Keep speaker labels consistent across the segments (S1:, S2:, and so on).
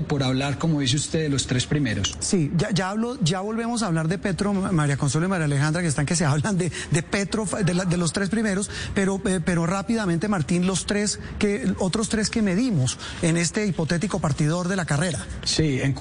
S1: por hablar, como dice usted, de los tres primeros.
S2: Sí, ya, ya hablo, ya volvemos a hablar de Petro, María Consuelo y María Alejandra, que están que se hablan de, de Petro, de, los tres primeros, pero, eh, pero rápidamente, Martín, los tres que, otros tres que medimos en este hipotético partidor de la carrera.
S1: Sí, en,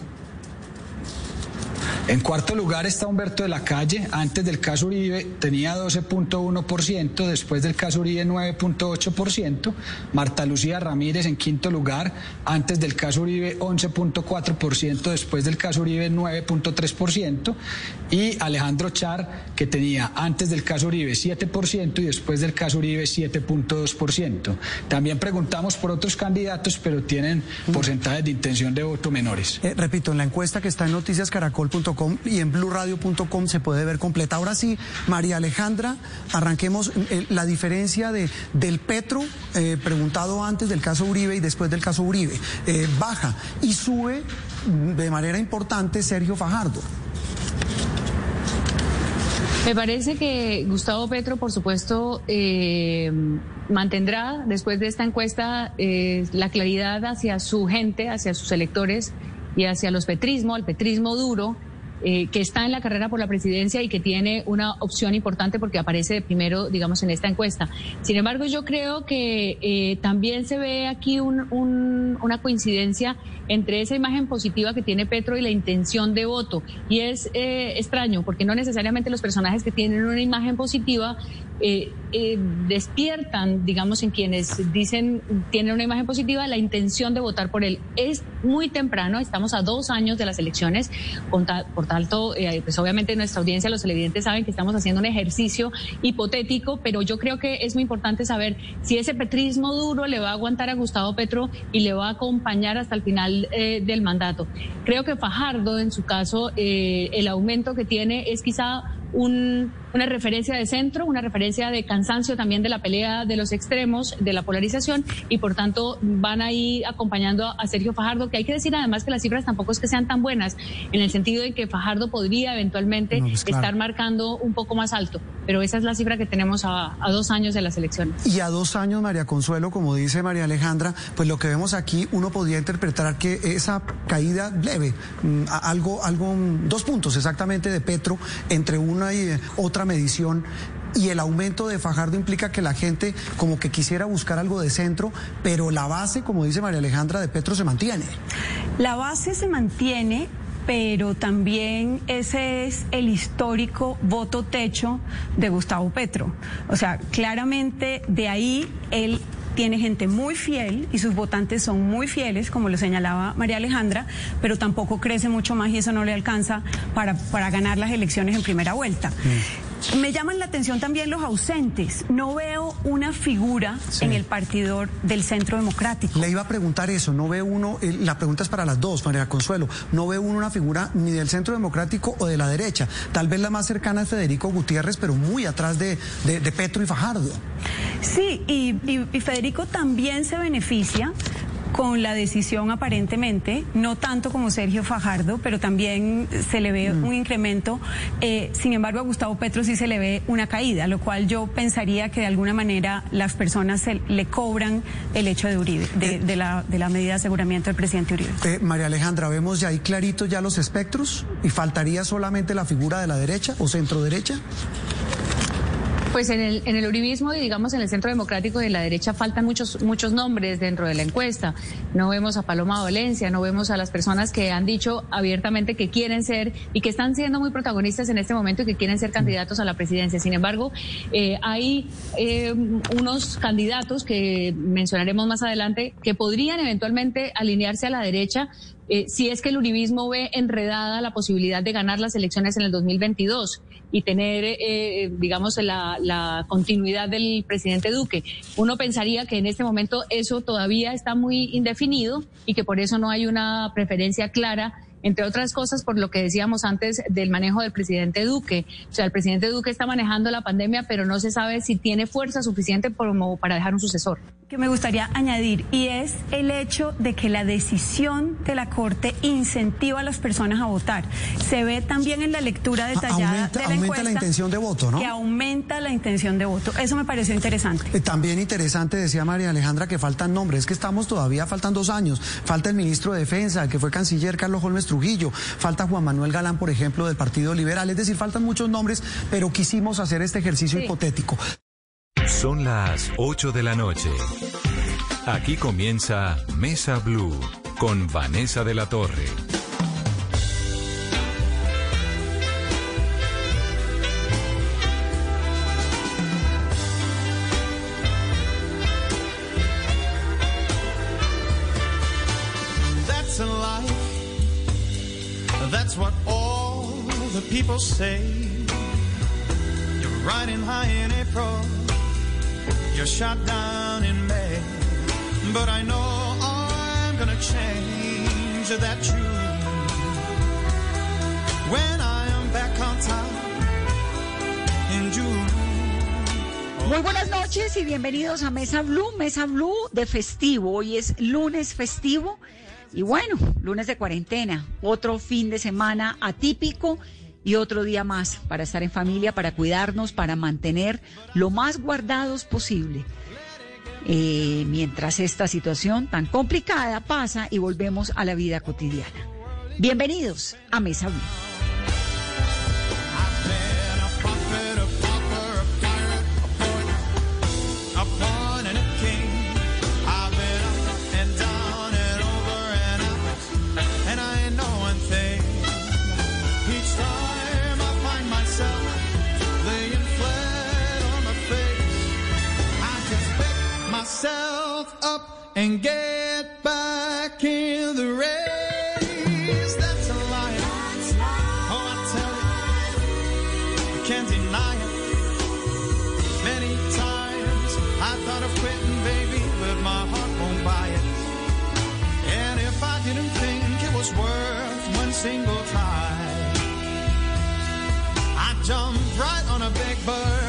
S1: en cuarto lugar está Humberto de la Calle. Antes del caso Uribe tenía 12.1%, después del caso Uribe 9.8%. Marta Lucía Ramírez en quinto lugar. Antes del caso Uribe 11.4%, después del caso Uribe 9.3%. Y Alejandro Char, que tenía antes del caso Uribe 7% y después del caso Uribe 7.2%. También preguntamos por otros candidatos, pero tienen porcentajes de intención de voto menores.
S2: Eh, repito, en la encuesta que está en noticiascaracol.com y en blurradio.com se puede ver completa. Ahora sí, María Alejandra, arranquemos eh, la diferencia de, del Petro, eh, preguntado antes del caso Uribe y después del caso Uribe. Eh, baja y sube de manera importante Sergio Fajardo.
S3: Me parece que Gustavo Petro, por supuesto, mantendrá después de esta encuesta la claridad hacia su gente, hacia sus electores y hacia los petrismo, el petrismo duro, eh, que está en la carrera por la presidencia y que tiene una opción importante porque aparece de primero, digamos, en esta encuesta. Sin embargo, yo creo que eh, también se ve aquí una coincidencia entre esa imagen positiva que tiene Petro y la intención de voto. Y es eh, extraño, porque no necesariamente los personajes que tienen una imagen positiva eh, eh, despiertan, digamos, en quienes dicen tienen una imagen positiva, la intención de votar por él. Es muy temprano, estamos a dos años de las elecciones, por tanto, pues obviamente nuestra audiencia, los televidentes saben que estamos haciendo un ejercicio hipotético, pero yo creo que es muy importante saber si ese petrismo duro le va a aguantar a Gustavo Petro y le va a acompañar hasta el final eh, del mandato. Creo que Fajardo, en su caso, eh, el aumento que tiene es quizá una referencia de centro, una referencia de cansancio también de la pelea de los extremos, de la polarización, y por tanto van ahí acompañando a Sergio Fajardo, que hay que decir además que las cifras tampoco es que sean tan buenas, en el sentido de que Fajardo podría eventualmente pues estar marcando un poco más alto, pero esa es la cifra que tenemos a, dos años de las elecciones.
S2: Y a dos años, María Consuelo, como dice María Alejandra, pues lo que vemos aquí, uno podría interpretar que esa caída leve, mm, algo, algo, dos puntos exactamente de Petro entre uno y eh, otra medición y el aumento de Fajardo implica que la gente como que quisiera buscar algo de centro, pero la base, como dice María Alejandra, de Petro se mantiene.
S4: La base se mantiene, pero también ese es el histórico voto techo de Gustavo Petro. O sea, claramente de ahí él tiene gente muy fiel y sus votantes son muy fieles, como lo señalaba María Alejandra, pero tampoco crece mucho más y eso no le alcanza para, para ganar las elecciones en primera vuelta. Mm. Me llaman la atención también los ausentes. No veo una figura en el partidor del Centro Democrático.
S2: Le iba a preguntar eso. No ve uno, eh, la pregunta es para las dos, María Consuelo. No ve uno una figura ni del Centro Democrático o de la derecha. Tal vez la más cercana es Federico Gutiérrez, pero muy atrás de, Petro y Fajardo.
S4: Sí, y Federico también se beneficia con la decisión aparentemente, no tanto como Sergio Fajardo, pero también se le ve mm. un incremento. Eh, sin embargo, a Gustavo Petro sí se le ve una caída, lo cual yo pensaría que de alguna manera las personas le cobran el hecho de Uribe, de, eh. la, de la medida de aseguramiento del presidente Uribe.
S2: Eh, María Alejandra, vemos ya ahí claritos ya los espectros y faltaría solamente la figura de la derecha o centro derecha.
S3: Pues en el, en el uribismo y digamos en el centro democrático de la derecha faltan muchos, muchos nombres dentro de la encuesta. No vemos a Paloma Valencia, no vemos a las personas que han dicho abiertamente que quieren ser y que están siendo muy protagonistas en este momento y que quieren ser candidatos a la presidencia. Sin embargo, eh, hay eh, unos candidatos que mencionaremos más adelante que podrían eventualmente alinearse a la derecha eh, si es que el uribismo ve enredada la posibilidad de ganar las elecciones en el 2022 y tener, eh, digamos, la, la, continuidad del presidente Duque. Uno pensaría que en este momento eso todavía está muy indefinido y que por eso no hay una preferencia clara entre otras cosas por lo que decíamos antes del manejo del presidente Duque. O sea, el presidente Duque está manejando la pandemia, pero no se sabe si tiene fuerza suficiente como para dejar un sucesor.
S4: que me gustaría añadir y es el hecho de que la decisión de la Corte incentiva a las personas a votar. Se ve también en la lectura detallada
S2: aumenta,
S4: de la
S2: aumenta la intención de voto, ¿no?
S4: Que aumenta la intención de voto. Eso me pareció interesante.
S2: Eh, también interesante, decía María Alejandra, que faltan nombres. Es que estamos todavía, faltan dos años. Falta el ministro de Defensa, que fue canciller Carlos Holmes Trujillo. Falta Juan Manuel Galán, por ejemplo, del Partido Liberal. Es decir, faltan muchos nombres, pero quisimos hacer este ejercicio hipotético.
S5: Son las 8 de la noche. Aquí comienza Mesa Blue con Vanessa de la Torre.
S6: People say. You're riding high in April. You're shot down in May. But I know I'm gonna change that tune. When I am back on top in June.
S7: Muy buenas noches y bienvenidos a Mesa Blue, Mesa Blue de festivo. Hoy es lunes festivo y bueno, lunes de cuarentena, otro fin de semana atípico y otro día más para estar en familia, para cuidarnos, para mantener lo más guardados posible. Eh, mientras esta situación tan complicada pasa y volvemos a la vida cotidiana. Bienvenidos a Mesa
S6: 1. Bird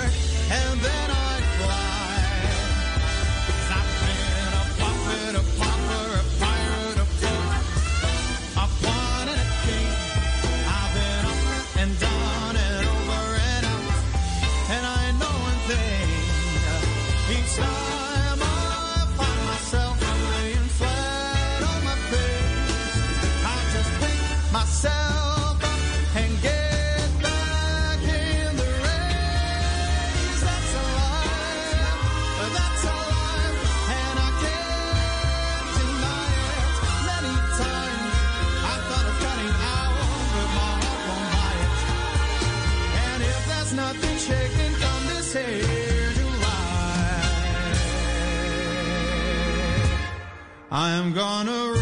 S6: I'm gonna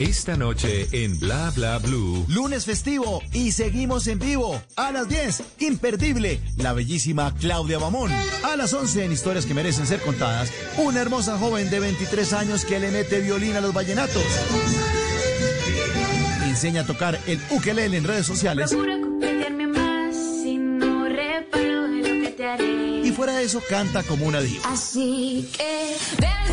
S5: Esta noche en Bla Bla Blue.
S8: Lunes festivo y seguimos en vivo. A las 10, imperdible, la bellísima Claudia Bamón. A las 11, en historias que merecen ser contadas, una hermosa joven de 23 años que le mete violín a los vallenatos. Enseña a tocar el ukelele en redes sociales. Y fuera de eso, canta como una diva.
S9: Así que dance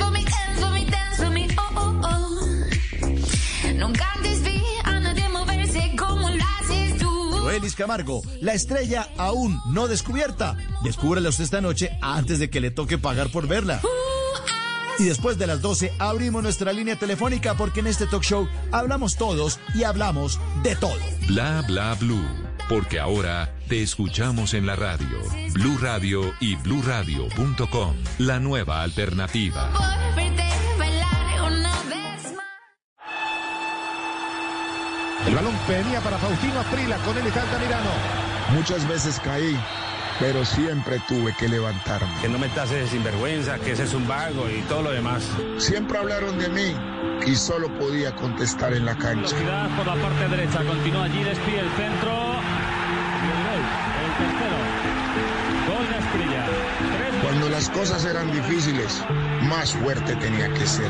S9: Nunca antes vi a nadie moverse como lo haces tú.
S8: Noelis Camargo, la estrella aún no descubierta. Descúbrela usted esta noche antes de que le toque pagar por verla. Y después de las 12 abrimos nuestra línea telefónica porque en este talk show hablamos todos y hablamos de todo.
S5: Bla Bla Blue. porque ahora te escuchamos en la radio. Blue Radio y bluradio.com, la nueva alternativa.
S10: El balón venía para Faustino Aprila, con él está Altamirano.
S11: Muchas veces caí, pero siempre tuve que levantarme.
S12: Que no me tases de sinvergüenza, que ese es un vago y todo lo demás.
S11: Siempre hablaron de mí y solo podía contestar en la cancha.
S13: Velocidad por la parte derecha, continúa allí Despi el centro. Y el gol, el tercero. Gol de Asprilla. Tres
S11: Cuando las cosas eran difíciles, más fuerte tenía que ser.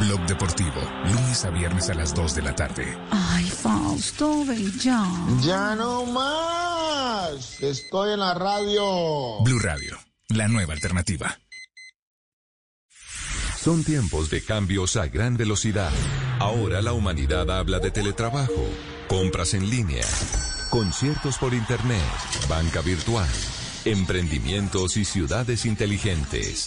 S14: Blog Deportivo, lunes a viernes a las 2 de la tarde.
S15: Ay, Fausto, ven ya.
S11: Ya no más. Estoy en la radio.
S14: Blue Radio, la nueva alternativa.
S5: Son tiempos de cambios a gran velocidad. Ahora la humanidad habla de teletrabajo, compras en línea, conciertos por internet, banca virtual, emprendimientos y ciudades inteligentes.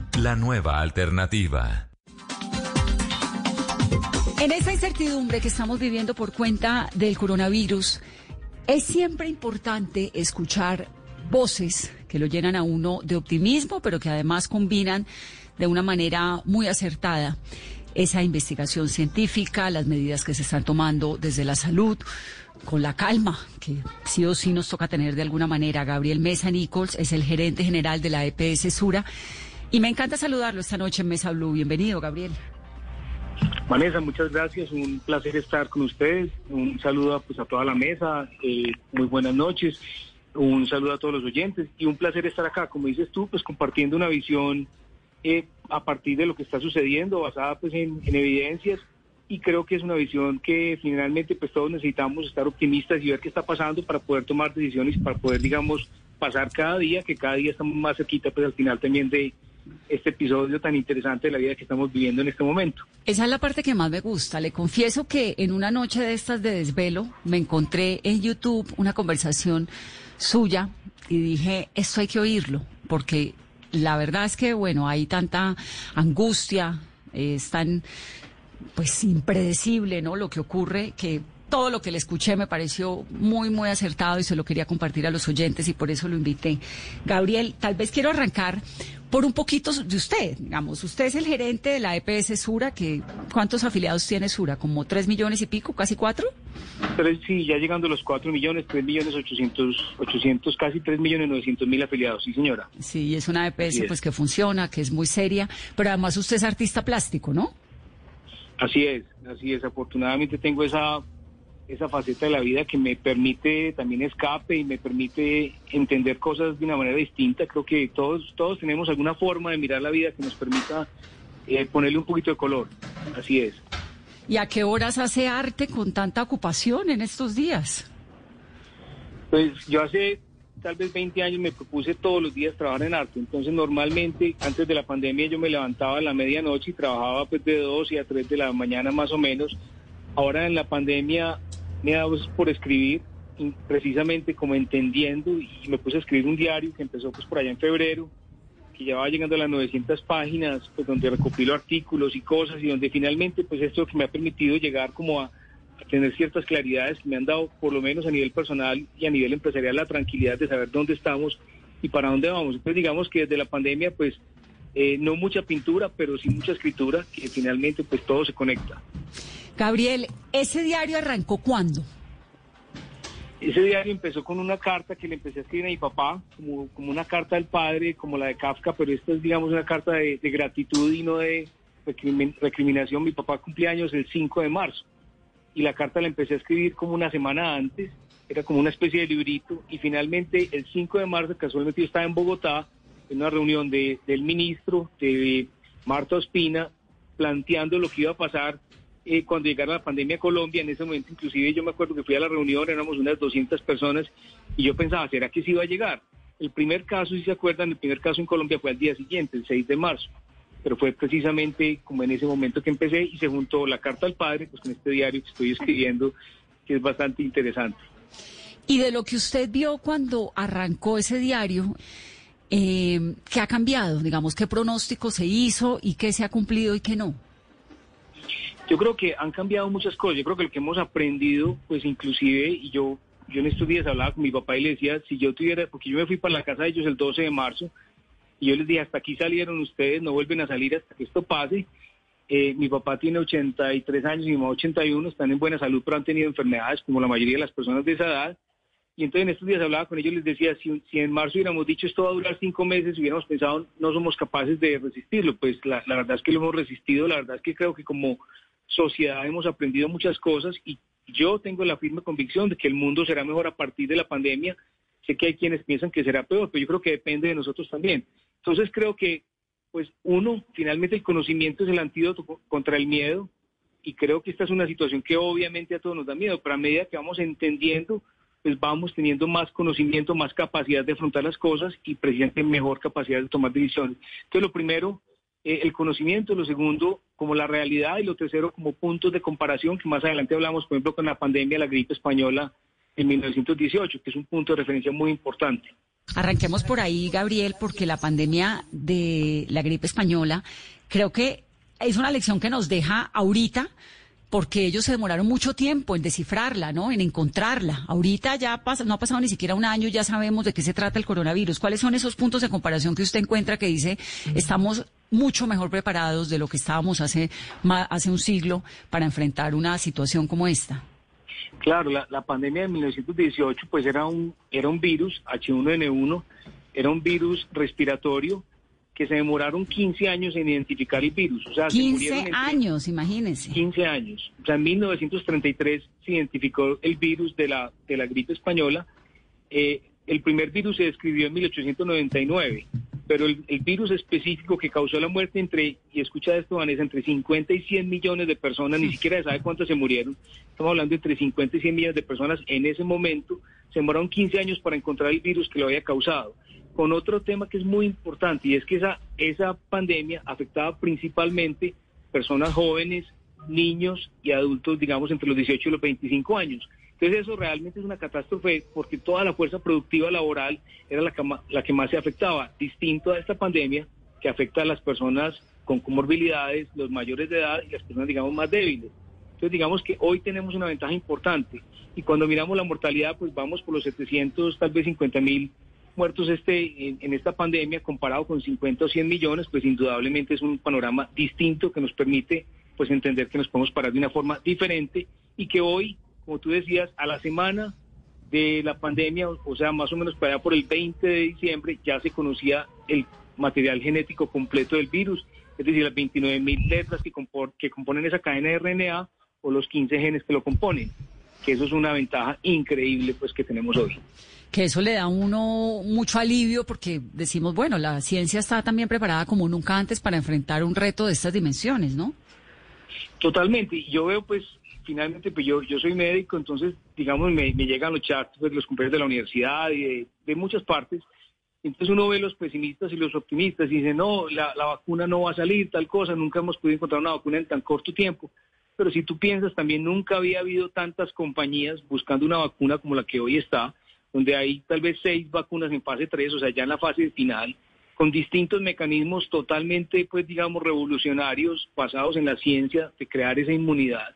S5: la nueva alternativa.
S15: En esta incertidumbre que estamos viviendo por cuenta del coronavirus, es siempre importante escuchar voces que lo llenan a uno de optimismo, pero que además combinan de una manera muy acertada esa investigación científica, las medidas que se están tomando desde la salud, con la calma que sí o sí nos toca tener de alguna manera. Gabriel Mesa Nichols es el gerente general de la EPS Sura y me encanta saludarlo esta noche en Mesa Blue. Bienvenido, Gabriel.
S16: Vanessa, muchas gracias, un placer estar con ustedes, un saludo pues, a toda la mesa, eh, muy buenas noches, un saludo a todos los oyentes. Y un placer estar acá, como dices tú, pues compartiendo una visión eh, a partir de lo que está sucediendo, basada pues en, en evidencias. Y creo que es una visión que finalmente pues todos necesitamos estar optimistas y ver qué está pasando para poder tomar decisiones, para poder digamos pasar cada día, que cada día estamos más cerquita pues al final también de este episodio tan interesante de la vida que estamos viviendo en este momento.
S15: Esa es la parte que más me gusta. Le confieso que en una noche de estas de desvelo me encontré en YouTube una conversación suya y dije, esto hay que oírlo, porque la verdad es que, bueno, hay tanta angustia, eh, es tan, pues, impredecible, ¿no? Lo que ocurre que todo lo que le escuché me pareció muy, muy acertado y se lo quería compartir a los oyentes y por eso lo invité. Gabriel, tal vez quiero arrancar por un poquito de usted, digamos. Usted es el gerente de la EPS Sura, que ¿cuántos afiliados tiene Sura? ¿Como tres millones y pico, casi cuatro?
S16: Tres, sí, ya llegando a los 4 millones, 3 millones 800, 800 casi 3 millones 900 mil afiliados, sí señora.
S15: Sí, es una EPS
S16: es.
S15: pues que funciona, que es muy seria, pero además usted es artista plástico, ¿no?
S16: Así es, así es. Afortunadamente tengo esa, esa faceta de la vida que me permite también escape y me permite entender cosas de una manera distinta. Creo que todos, todos tenemos alguna forma de mirar la vida que nos permita eh, ponerle un poquito de color. Así es.
S15: ¿Y a qué horas hace arte con tanta ocupación en estos días?
S16: Pues yo hace tal vez 20 años me propuse todos los días trabajar en arte. Entonces normalmente antes de la pandemia yo me levantaba a la medianoche y trabajaba pues de 2 y a 3 de la mañana más o menos. Ahora en la pandemia me he dado por escribir precisamente como entendiendo y me puse a escribir un diario que empezó pues por allá en febrero que ya va llegando a las 900 páginas, pues donde recopilo artículos y cosas y donde finalmente pues esto que me ha permitido llegar como a, a tener ciertas claridades que me han dado por lo menos a nivel personal y a nivel empresarial la tranquilidad de saber dónde estamos y para dónde vamos. Entonces digamos que desde la pandemia pues eh, no mucha pintura, pero sí mucha escritura, que finalmente pues todo se conecta.
S7: Gabriel, ¿ese diario arrancó cuándo?
S16: Ese diario empezó con una carta que le empecé a escribir a mi papá, como, una carta del padre, como la de Kafka, pero esta es, digamos, una carta de, gratitud y no de recrimin- recriminación. Mi papá cumplía años el 5 de marzo y la carta la empecé a escribir como una semana antes, era como una especie de librito y finalmente el 5 de marzo, casualmente yo estaba en Bogotá, en una reunión de, del ministro, de Marta Ospina, planteando lo que iba a pasar eh, cuando llegara la pandemia a Colombia. En ese momento, inclusive, yo me acuerdo que fui a la reunión, éramos unas 200 personas, y yo pensaba, ¿será que sí iba a llegar? El primer caso, si se acuerdan, el primer caso en Colombia fue al día siguiente, el 6 de marzo. Pero fue precisamente como en ese momento que empecé y se juntó la carta al padre, pues con este diario que estoy escribiendo, que es bastante interesante.
S7: Y de lo que usted vio cuando arrancó ese diario, eh, ¿qué ha cambiado? Digamos, ¿qué pronóstico se hizo y qué se ha cumplido y qué no?
S16: Yo creo que han cambiado muchas cosas. Yo creo que lo que hemos aprendido, pues inclusive, y yo, yo en estos días hablaba con mi papá y le decía, si yo tuviera, porque yo me fui para la casa de ellos el 12 de marzo, y yo les dije, hasta aquí salieron ustedes, no vuelven a salir hasta que esto pase. Eh, mi papá tiene 83 años y mi mamá 81, están en buena salud, pero han tenido enfermedades como la mayoría de las personas de esa edad. Y entonces en estos días hablaba con ellos, les decía, si, si en marzo hubiéramos dicho esto va a durar cinco meses, hubiéramos pensado no somos capaces de resistirlo. Pues la verdad es que lo hemos resistido, la verdad es que creo que como sociedad hemos aprendido muchas cosas y yo tengo la firme convicción de que el mundo será mejor a partir de la pandemia. Sé que hay quienes piensan que será peor, pero yo creo que depende de nosotros también. Entonces creo que, pues uno, finalmente el conocimiento es el antídoto co- contra el miedo y creo que esta es una situación que obviamente a todos nos da miedo, pero a medida que vamos entendiendo, pues vamos teniendo más conocimiento, más capacidad de afrontar las cosas y precisamente mejor capacidad de tomar decisiones. Entonces lo primero, eh, el conocimiento, lo segundo, como la realidad y lo tercero, como puntos de comparación, que más adelante hablamos, por ejemplo, con la pandemia, la gripe española en 1918, que es un punto de referencia muy importante.
S7: Arranquemos por ahí, Gabriel, porque la pandemia de la gripe española creo que es una lección que nos deja ahorita, porque ellos se demoraron mucho tiempo en descifrarla, ¿no? En encontrarla. Ahorita ya pasa, no ha pasado ni siquiera un año, ya sabemos de qué se trata el coronavirus. ¿Cuáles son esos puntos de comparación que usted encuentra que dice estamos mucho mejor preparados de lo que estábamos hace, hace un siglo para enfrentar una situación como esta?
S16: Claro, la, la pandemia de 1918 pues era un, era un virus, H1N1, era un virus respiratorio que se demoraron 15 años en identificar el virus. O sea, se
S7: 15
S16: murieron entre
S7: años, imagínense.
S16: 15 años. O sea, en 1933 se identificó el virus de la, de la gripe española. Eh, el primer virus se describió en 1899, pero el, el virus específico que causó la muerte entre, y escucha esto Vanessa, entre 50 y 100 millones de personas, ni siquiera se sabe cuántas se murieron, estamos hablando de entre 50 y 100 millones de personas en ese momento, se demoraron 15 años para encontrar el virus que lo había causado. Con otro tema que es muy importante, y es que esa, esa pandemia afectaba principalmente personas jóvenes, niños y adultos, digamos, entre los 18 y los 25 años. Entonces eso realmente es una catástrofe porque toda la fuerza productiva laboral era la que, la que más se afectaba, distinto a esta pandemia que afecta a las personas con comorbilidades, los mayores de edad y las personas, digamos, más débiles. Entonces digamos que hoy tenemos una ventaja importante y cuando miramos la mortalidad, pues vamos por los 700, tal vez 50 mil muertos este, en, esta pandemia comparado con 50 o 100 millones, pues indudablemente es un panorama distinto que nos permite pues entender que nos podemos parar de una forma diferente y que hoy, como tú decías, a la semana de la pandemia, o o sea, más o menos para allá por el 20 de diciembre, ya se conocía el material genético completo del virus, es decir, las 29 mil letras que, compor- que componen esa cadena de RNA o los 15 genes que lo componen, que eso es una ventaja increíble pues que tenemos hoy.
S7: Que eso le da uno mucho alivio porque decimos, bueno, la ciencia está también preparada como nunca antes para enfrentar un reto de estas dimensiones, ¿no?
S16: Totalmente. Y yo veo, pues, finalmente, pues yo, yo soy médico, entonces, digamos, me, me llegan los chats pues, los compañeros de la universidad y de, de muchas partes. Entonces uno ve los pesimistas y los optimistas y dice, no, la, la vacuna no va a salir, tal cosa, nunca hemos podido encontrar una vacuna en tan corto tiempo. Pero si tú piensas, también nunca había habido tantas compañías buscando una vacuna como la que hoy está, donde hay tal vez seis vacunas en fase 3, o sea, ya en la fase final, con distintos mecanismos totalmente, pues digamos, revolucionarios, basados en la ciencia de crear esa inmunidad.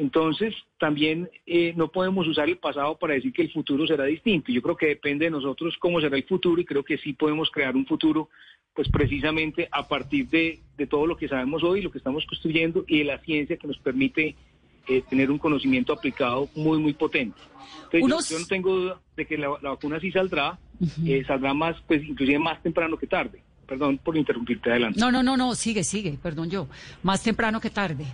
S16: Entonces, también eh, no podemos usar el pasado para decir que el futuro será distinto. Yo creo que depende de nosotros cómo será el futuro y creo que sí podemos crear un futuro, pues precisamente a partir de, de todo lo que sabemos hoy, lo que estamos construyendo y de la ciencia que nos permite eh, tener un conocimiento aplicado muy, muy potente. Entonces, yo-
S15: Unos-
S16: yo, no tengo duda de que la, la vacuna sí saldrá, eh, saldrá más, pues inclusive más temprano que tarde. Perdón por interrumpirte adelante.
S15: No, no, no, no, sigue, sigue, perdón yo. Más temprano que tarde.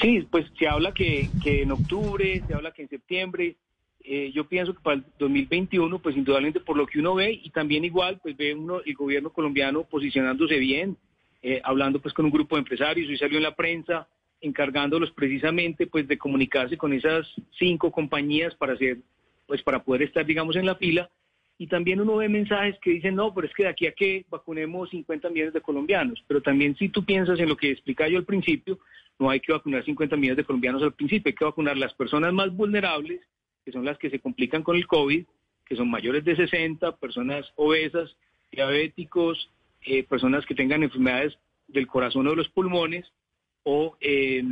S16: Sí, pues se habla que, que en octubre, se habla que en septiembre. Eh, yo pienso que para el 2021, pues indudablemente por lo que uno ve y también igual, pues ve uno el gobierno colombiano posicionándose bien, eh, hablando pues con un grupo de empresarios. Hoy salió en la prensa encargándolos precisamente pues de comunicarse con esas cinco compañías para hacer, pues para poder estar digamos en la fila. Y también uno ve mensajes que dicen, no, pero es que de aquí a que vacunemos 50 millones de colombianos. Pero también si tú piensas en lo que explicaba yo al principio, no hay que vacunar 50 millones de colombianos al principio, hay que vacunar las personas más vulnerables, que son las que se complican con el COVID, que son mayores de 60, personas obesas, diabéticos, eh, personas que tengan enfermedades del corazón o de los pulmones o, eh,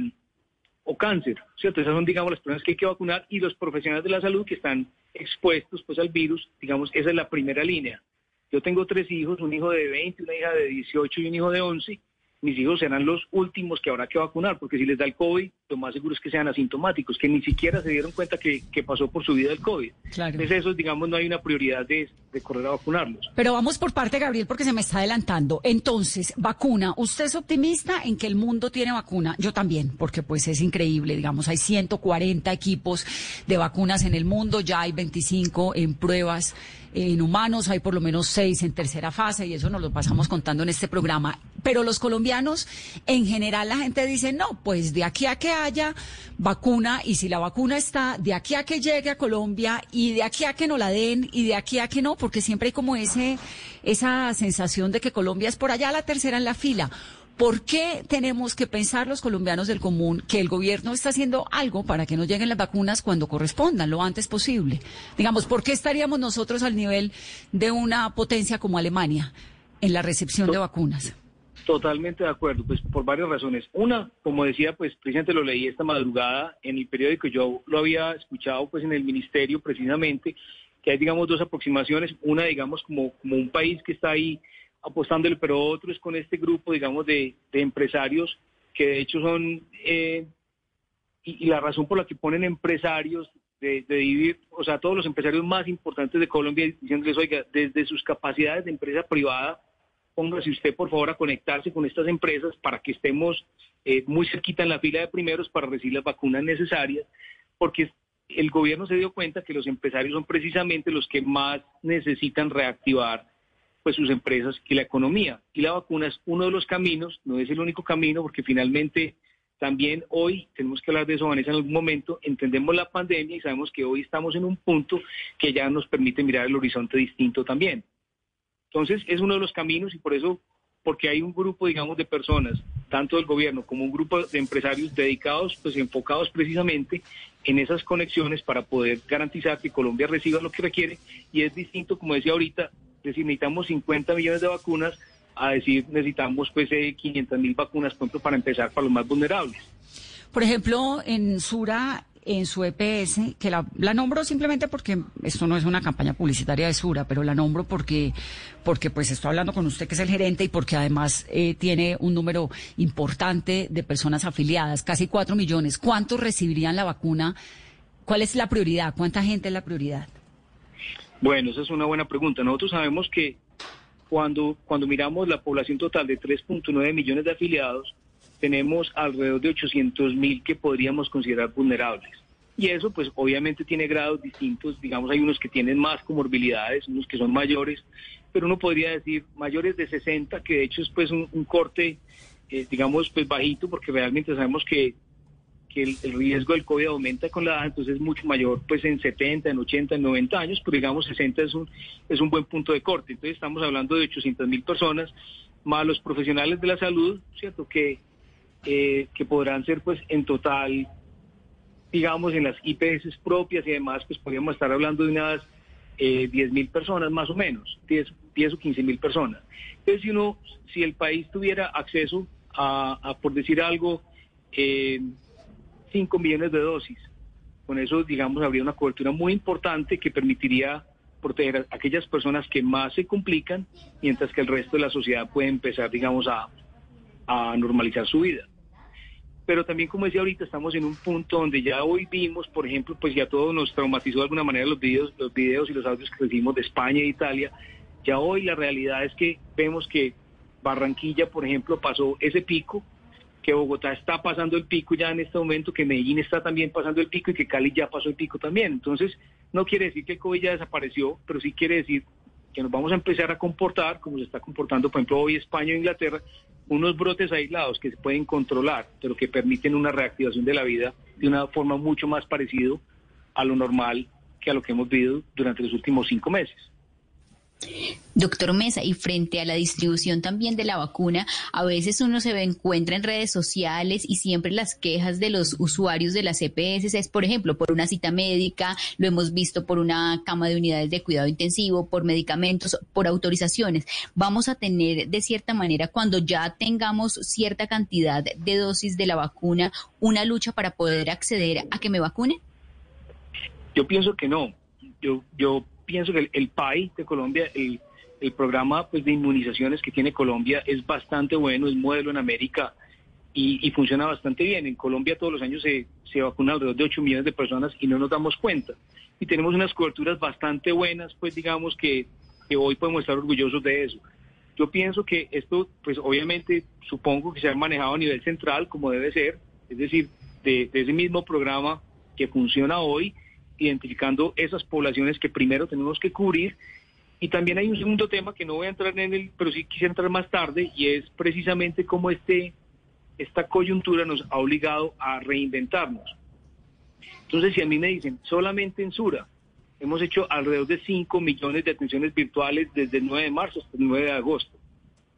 S16: o cáncer, ¿cierto? Esas son, digamos, las personas que hay que vacunar y los profesionales de la salud que están expuestos pues al virus, digamos, esa es la primera línea. Yo tengo tres hijos, un hijo de 20, una hija de 18 y un hijo de 11. Mis hijos serán los últimos que habrá que vacunar, porque si les da el COVID, lo más seguro es que sean asintomáticos, que ni siquiera se dieron cuenta que, que pasó por su vida el COVID.
S15: Claro.
S16: Entonces, esos, digamos, no hay una prioridad de, de correr a vacunarlos.
S15: Pero vamos por parte, Gabriel, porque se me está adelantando. Entonces, vacuna. ¿Usted es optimista en que el mundo tiene vacuna? Yo también, porque pues es increíble. Digamos, hay 140 equipos de vacunas en el mundo, ya hay 25 en pruebas en humanos, hay por lo menos 6 en tercera fase y eso nos lo pasamos contando en este programa. Pero los colombianos, en general, la gente dice, no, pues de aquí a que haya vacuna y si la vacuna está, de aquí a que llegue a Colombia y de aquí a que no la den y de aquí a que no, porque siempre hay como ese, esa sensación de que Colombia es por allá la tercera en la fila. ¿Por qué tenemos que pensar los colombianos del común que el gobierno está haciendo algo para que nos lleguen las vacunas cuando correspondan, lo antes posible? Digamos, ¿por qué estaríamos nosotros al nivel de una potencia como Alemania en la recepción de vacunas?
S16: Totalmente de acuerdo, pues por varias razones. Una, como decía, pues precisamente lo leí esta madrugada en el periódico, yo lo había escuchado pues en el ministerio precisamente, que hay digamos dos aproximaciones, una digamos como, como un país que está ahí apostándole, pero otro es con este grupo digamos de, empresarios que de hecho son, eh, y, la razón por la que ponen empresarios de, de dividir, o sea, todos los empresarios más importantes de Colombia, diciéndoles, oiga, desde sus capacidades de empresa privada, póngase usted por favor a conectarse con estas empresas para que estemos eh, muy cerquita en la fila de primeros para recibir las vacunas necesarias, porque el gobierno se dio cuenta que los empresarios son precisamente los que más necesitan reactivar pues sus empresas y la economía. Y la vacuna es uno de los caminos, no es el único camino, porque finalmente también hoy, tenemos que hablar de eso, Vanessa, en algún momento, entendemos la pandemia y sabemos que hoy estamos en un punto que ya nos permite mirar el horizonte distinto también. Entonces, es uno de los caminos y por eso, porque hay un grupo, digamos, de personas, tanto del gobierno como un grupo de empresarios dedicados, pues enfocados precisamente en esas conexiones para poder garantizar que Colombia reciba lo que requiere y es distinto, como decía ahorita, decir, necesitamos 50 millones de vacunas a decir, necesitamos pues eh, 500 mil vacunas, ejemplo, para empezar para los más vulnerables.
S15: Por ejemplo, en Sura, en su EPS, que la, la nombro simplemente porque esto no es una campaña publicitaria de Sura, pero la nombro porque, porque pues estoy hablando con usted que es el gerente y porque además eh, tiene un número importante de personas afiliadas, casi cuatro millones. ¿Cuántos recibirían la vacuna? ¿Cuál es la prioridad? ¿Cuánta gente es la prioridad?
S16: Bueno, esa es una buena pregunta. Nosotros sabemos que cuando, cuando miramos la población total de 3.9 millones de afiliados, tenemos alrededor de 800 mil que podríamos considerar vulnerables. Y eso, pues, obviamente tiene grados distintos. Digamos, hay unos que tienen más comorbilidades, unos que son mayores, pero uno podría decir mayores de 60, que de hecho es, pues, un, corte, eh, digamos, pues, bajito, porque realmente sabemos que, el, riesgo del COVID aumenta con la edad, entonces es mucho mayor, pues, en 70, en 80, en 90 años, pero digamos, 60 es un, es un buen punto de corte. Entonces, estamos hablando de 800 mil personas, más los profesionales de la salud, ¿cierto?, que eh, que podrán ser pues en total, digamos, en las IPS propias y además pues podríamos estar hablando de unas eh, 10 mil personas más o menos, 10, 10 o 15 mil personas. Entonces, si, uno, si el país tuviera acceso a, a, por decir algo, eh, 5 millones de dosis, con eso, digamos, habría una cobertura muy importante que permitiría proteger a aquellas personas que más se complican, mientras que el resto de la sociedad puede empezar, digamos, a, a normalizar su vida. Pero también, como decía ahorita, estamos en un punto donde ya hoy vimos, por ejemplo, pues ya todo nos traumatizó de alguna manera los videos, los videos y los audios que recibimos de España e Italia. Ya hoy la realidad es que vemos que Barranquilla, por ejemplo, pasó ese pico, que Bogotá está pasando el pico ya en este momento, que Medellín está también pasando el pico y que Cali ya pasó el pico también. Entonces, no quiere decir que el COVID ya desapareció, pero sí quiere decir que nos vamos a empezar a comportar, como se está comportando, por ejemplo, hoy España e Inglaterra, unos brotes aislados que se pueden controlar, pero que permiten una reactivación de la vida de una forma mucho más parecido a lo normal que a lo que hemos vivido durante los últimos cinco meses.
S17: Doctor Mesa, y frente a la distribución también de la vacuna, a veces uno se encuentra en redes sociales y siempre las quejas de los usuarios de las EPS es, por ejemplo, por una cita médica, lo hemos visto por una cama de unidades de cuidado intensivo, por medicamentos, por autorizaciones. Vamos a tener, de cierta manera, cuando ya tengamos cierta cantidad de dosis de la vacuna, una lucha para poder acceder a que me vacune?
S16: Yo pienso que no. Yo, yo pienso que el, el PAI de Colombia, el, el programa pues, de inmunizaciones que tiene Colombia es bastante bueno, es modelo en América y, y funciona bastante bien. En Colombia todos los años se, se vacuna alrededor de 8 millones de personas y no nos damos cuenta. Y tenemos unas coberturas bastante buenas, pues digamos que, que hoy podemos estar orgullosos de eso. Yo pienso que esto, pues obviamente, supongo que se ha manejado a nivel central como debe ser, es decir, de, de ese mismo programa que funciona hoy identificando esas poblaciones que primero tenemos que cubrir. Y también hay un segundo tema que no voy a entrar en él, pero sí quise entrar más tarde, y es precisamente cómo este, esta coyuntura nos ha obligado a reinventarnos. Entonces, si a mí me dicen, solamente en Sura, hemos hecho alrededor de 5 millones de atenciones virtuales desde el 9 de marzo hasta el 9 de agosto,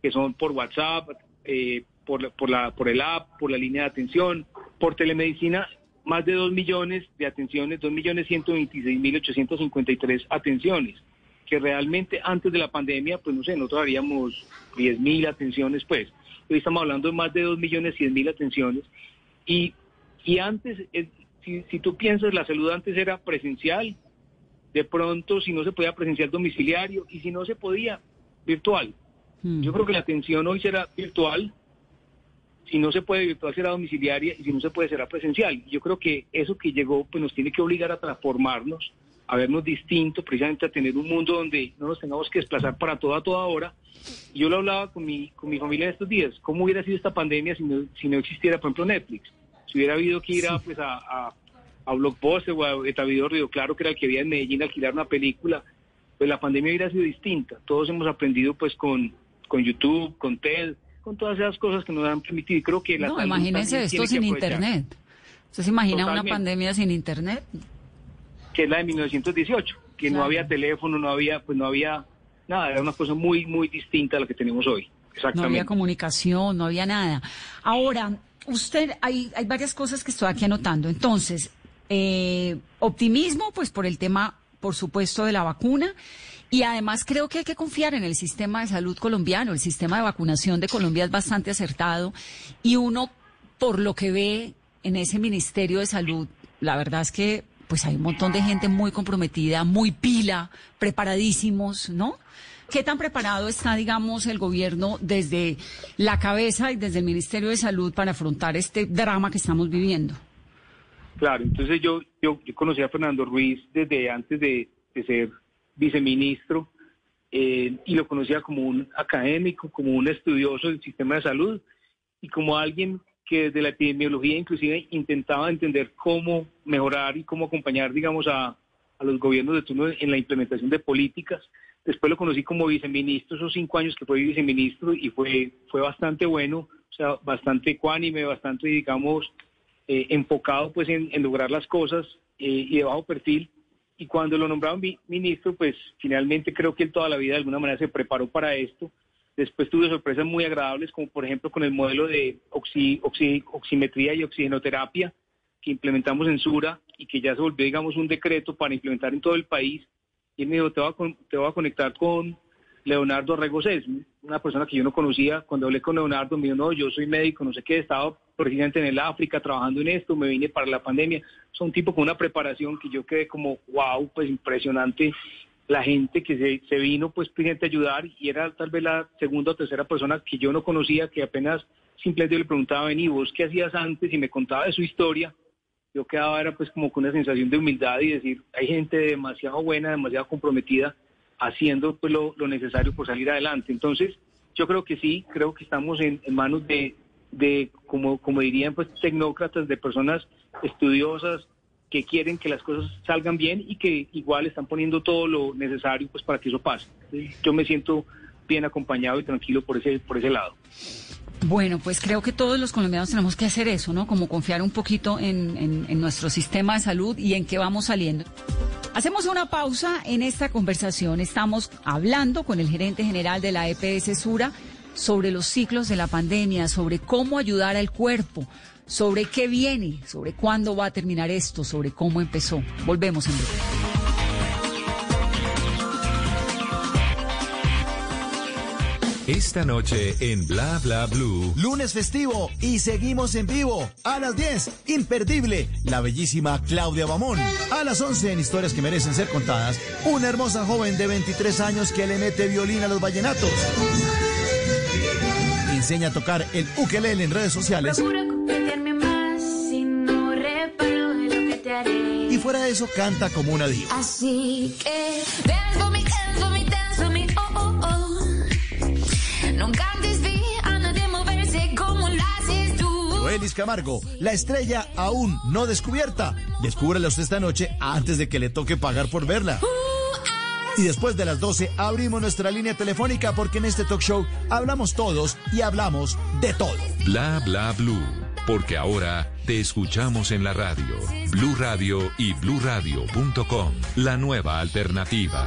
S16: que son por WhatsApp, eh, por, la- por, la, por el app, por la línea de atención, por telemedicina, más de 2 millones de atenciones, 2 millones 126 mil 853 atenciones, que realmente antes de la pandemia, pues no sé, nosotros haríamos 10 mil atenciones, pues. Hoy estamos hablando de más de 2 millones 100 mil atenciones. Y, y antes, eh, si, si tú piensas, la salud antes era presencial, de pronto si no se podía presencial domiciliario y si no se podía virtual. Yo creo que la atención hoy será virtual, si no se puede virtual será domiciliaria y si no se puede será presencial. Yo creo que eso que llegó pues nos tiene que obligar a transformarnos, a vernos distintos, precisamente a tener un mundo donde no nos tengamos que desplazar para toda toda hora. Y Yo lo hablaba con mi con mi familia en estos días, cómo hubiera sido esta pandemia si no, si no existiera por ejemplo Netflix. Si hubiera habido que ir a, pues a, a, a Blockbuster o a Etavidor Río Claro, que era el que había en Medellín, alquilar una película, pues la pandemia hubiera sido distinta. Todos hemos aprendido pues con, con YouTube, con TED, con todas esas cosas que nos han permitido. Y creo que la
S15: No,
S16: también
S15: esto sin Internet. ¿Usted se imagina una pandemia sin Internet?
S16: Que es la de 1918, que no había teléfono, no había, pues no había nada, era una cosa muy, muy distinta a la que tenemos hoy.
S15: No había
S16: Exactamente.
S15: comunicación, no había nada. Ahora, usted, hay, hay varias cosas que estoy aquí anotando. Entonces, eh, optimismo, pues por el tema, por supuesto, de la vacuna. Y además creo que hay que confiar en el sistema de salud colombiano. El sistema de vacunación de Colombia es bastante acertado. Y uno, por lo que ve en ese Ministerio de Salud, la verdad es que pues hay un montón de gente muy comprometida, muy pila, preparadísimos, ¿no? ¿Qué tan preparado está, digamos, el gobierno desde la cabeza y desde el Ministerio de Salud para afrontar este drama que estamos viviendo?
S16: Claro, entonces yo, yo, yo conocí a Fernando Ruiz desde antes de, de ser viceministro eh, y lo conocía como un académico, como un estudioso del sistema de salud y como alguien que desde la epidemiología inclusive intentaba entender cómo mejorar y cómo acompañar, digamos, a, a los gobiernos de turno en la implementación de políticas. Después lo conocí como viceministro, esos cinco años que fue viceministro y fue, fue bastante bueno, o sea, bastante ecuánime, bastante, digamos, eh, enfocado pues en, lograr las cosas eh, y de bajo perfil. Y cuando lo nombraron mi- ministro, pues finalmente creo que él toda la vida de alguna manera se preparó para esto. Después tuve sorpresas muy agradables, como por ejemplo con el modelo de oxi- oxi- oximetría y oxigenoterapia que implementamos en Sura y que ya se volvió, digamos, un decreto para implementar en todo el país. Y él me dijo, te voy a, con- te voy a conectar con, Leonardo Regocés, una persona que yo no conocía. Cuando hablé con Leonardo, me dijo, no, yo soy médico, no sé qué, estaba precisamente en el África trabajando en esto, me vine para la pandemia. Es un tipo con una preparación que yo quedé como, wow, pues impresionante. La gente que se, se vino, pues, a ayudar y era tal vez la segunda o tercera persona que yo no conocía, que apenas simplemente le preguntaba, vení, vos qué hacías antes y me contaba de su historia yo quedaba era pues como con una sensación de humildad y decir, hay gente demasiado buena, demasiado comprometida haciendo pues lo, lo necesario por salir adelante. Entonces, yo creo que sí, creo que estamos en, en manos de, de como, como dirían pues tecnócratas, de personas estudiosas que quieren que las cosas salgan bien y que igual están poniendo todo lo necesario pues para que eso pase. Yo me siento bien acompañado y tranquilo por ese, por ese lado.
S15: Bueno, pues creo que todos los colombianos tenemos que hacer eso, ¿no? Como confiar un poquito en, en- nuestro sistema de salud y en qué vamos saliendo. Hacemos una pausa en esta conversación. Estamos hablando con el gerente general de la EPS Sura sobre los ciclos de la pandemia, sobre cómo ayudar al cuerpo, sobre qué viene, sobre cuándo va a terminar esto, sobre cómo empezó. Volvemos en breve.
S5: Esta noche en Bla Bla Blue.
S8: Lunes festivo y seguimos en vivo. A las 10, imperdible, la bellísima Claudia Bamón. A las 11, en historias que merecen ser contadas, una hermosa joven de 23 años que le mete violín a los vallenatos. Enseña a tocar el ukelele en redes sociales.
S9: Más y no reparo de lo que te haré.
S8: Y fuera de eso, canta como una diva.
S9: Así que dance for me, dance me, dance me, oh, oh, oh. Nunca antes vi a nadie moverse como lo haces tú.
S8: Joelis Camargo, la estrella aún no descubierta. Descúbrela usted esta noche antes de que le toque pagar por verla. Y después de las 12 abrimos nuestra línea telefónica porque en este talk show hablamos todos y hablamos de todo.
S5: Bla Bla Blue. Porque ahora te escuchamos en la radio. Blue Radio y bluradio.com. La nueva alternativa.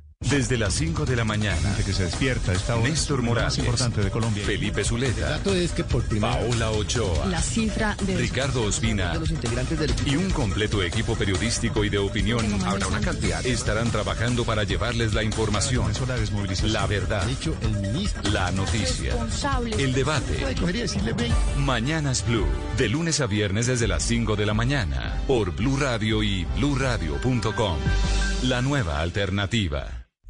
S5: Desde las 5 de la mañana.
S10: que se despierta esta hora.
S5: Néstor Morales.
S10: más importante de Colombia.
S5: Felipe
S10: El
S5: Zuleta.
S10: dato es que por primera
S5: Paola Ochoa.
S18: La cifra de
S5: Ricardo Ospina
S10: los integrantes del
S5: y un completo equipo periodístico y de opinión
S10: Habrá una cantidad.
S5: estarán trabajando para llevarles la información, la verdad,
S10: dicho el ministro.
S5: la noticia, el debate. Mañanas Blue, de lunes a viernes desde las 5 de la mañana, por Blue Radio y bluradio.com. La nueva alternativa.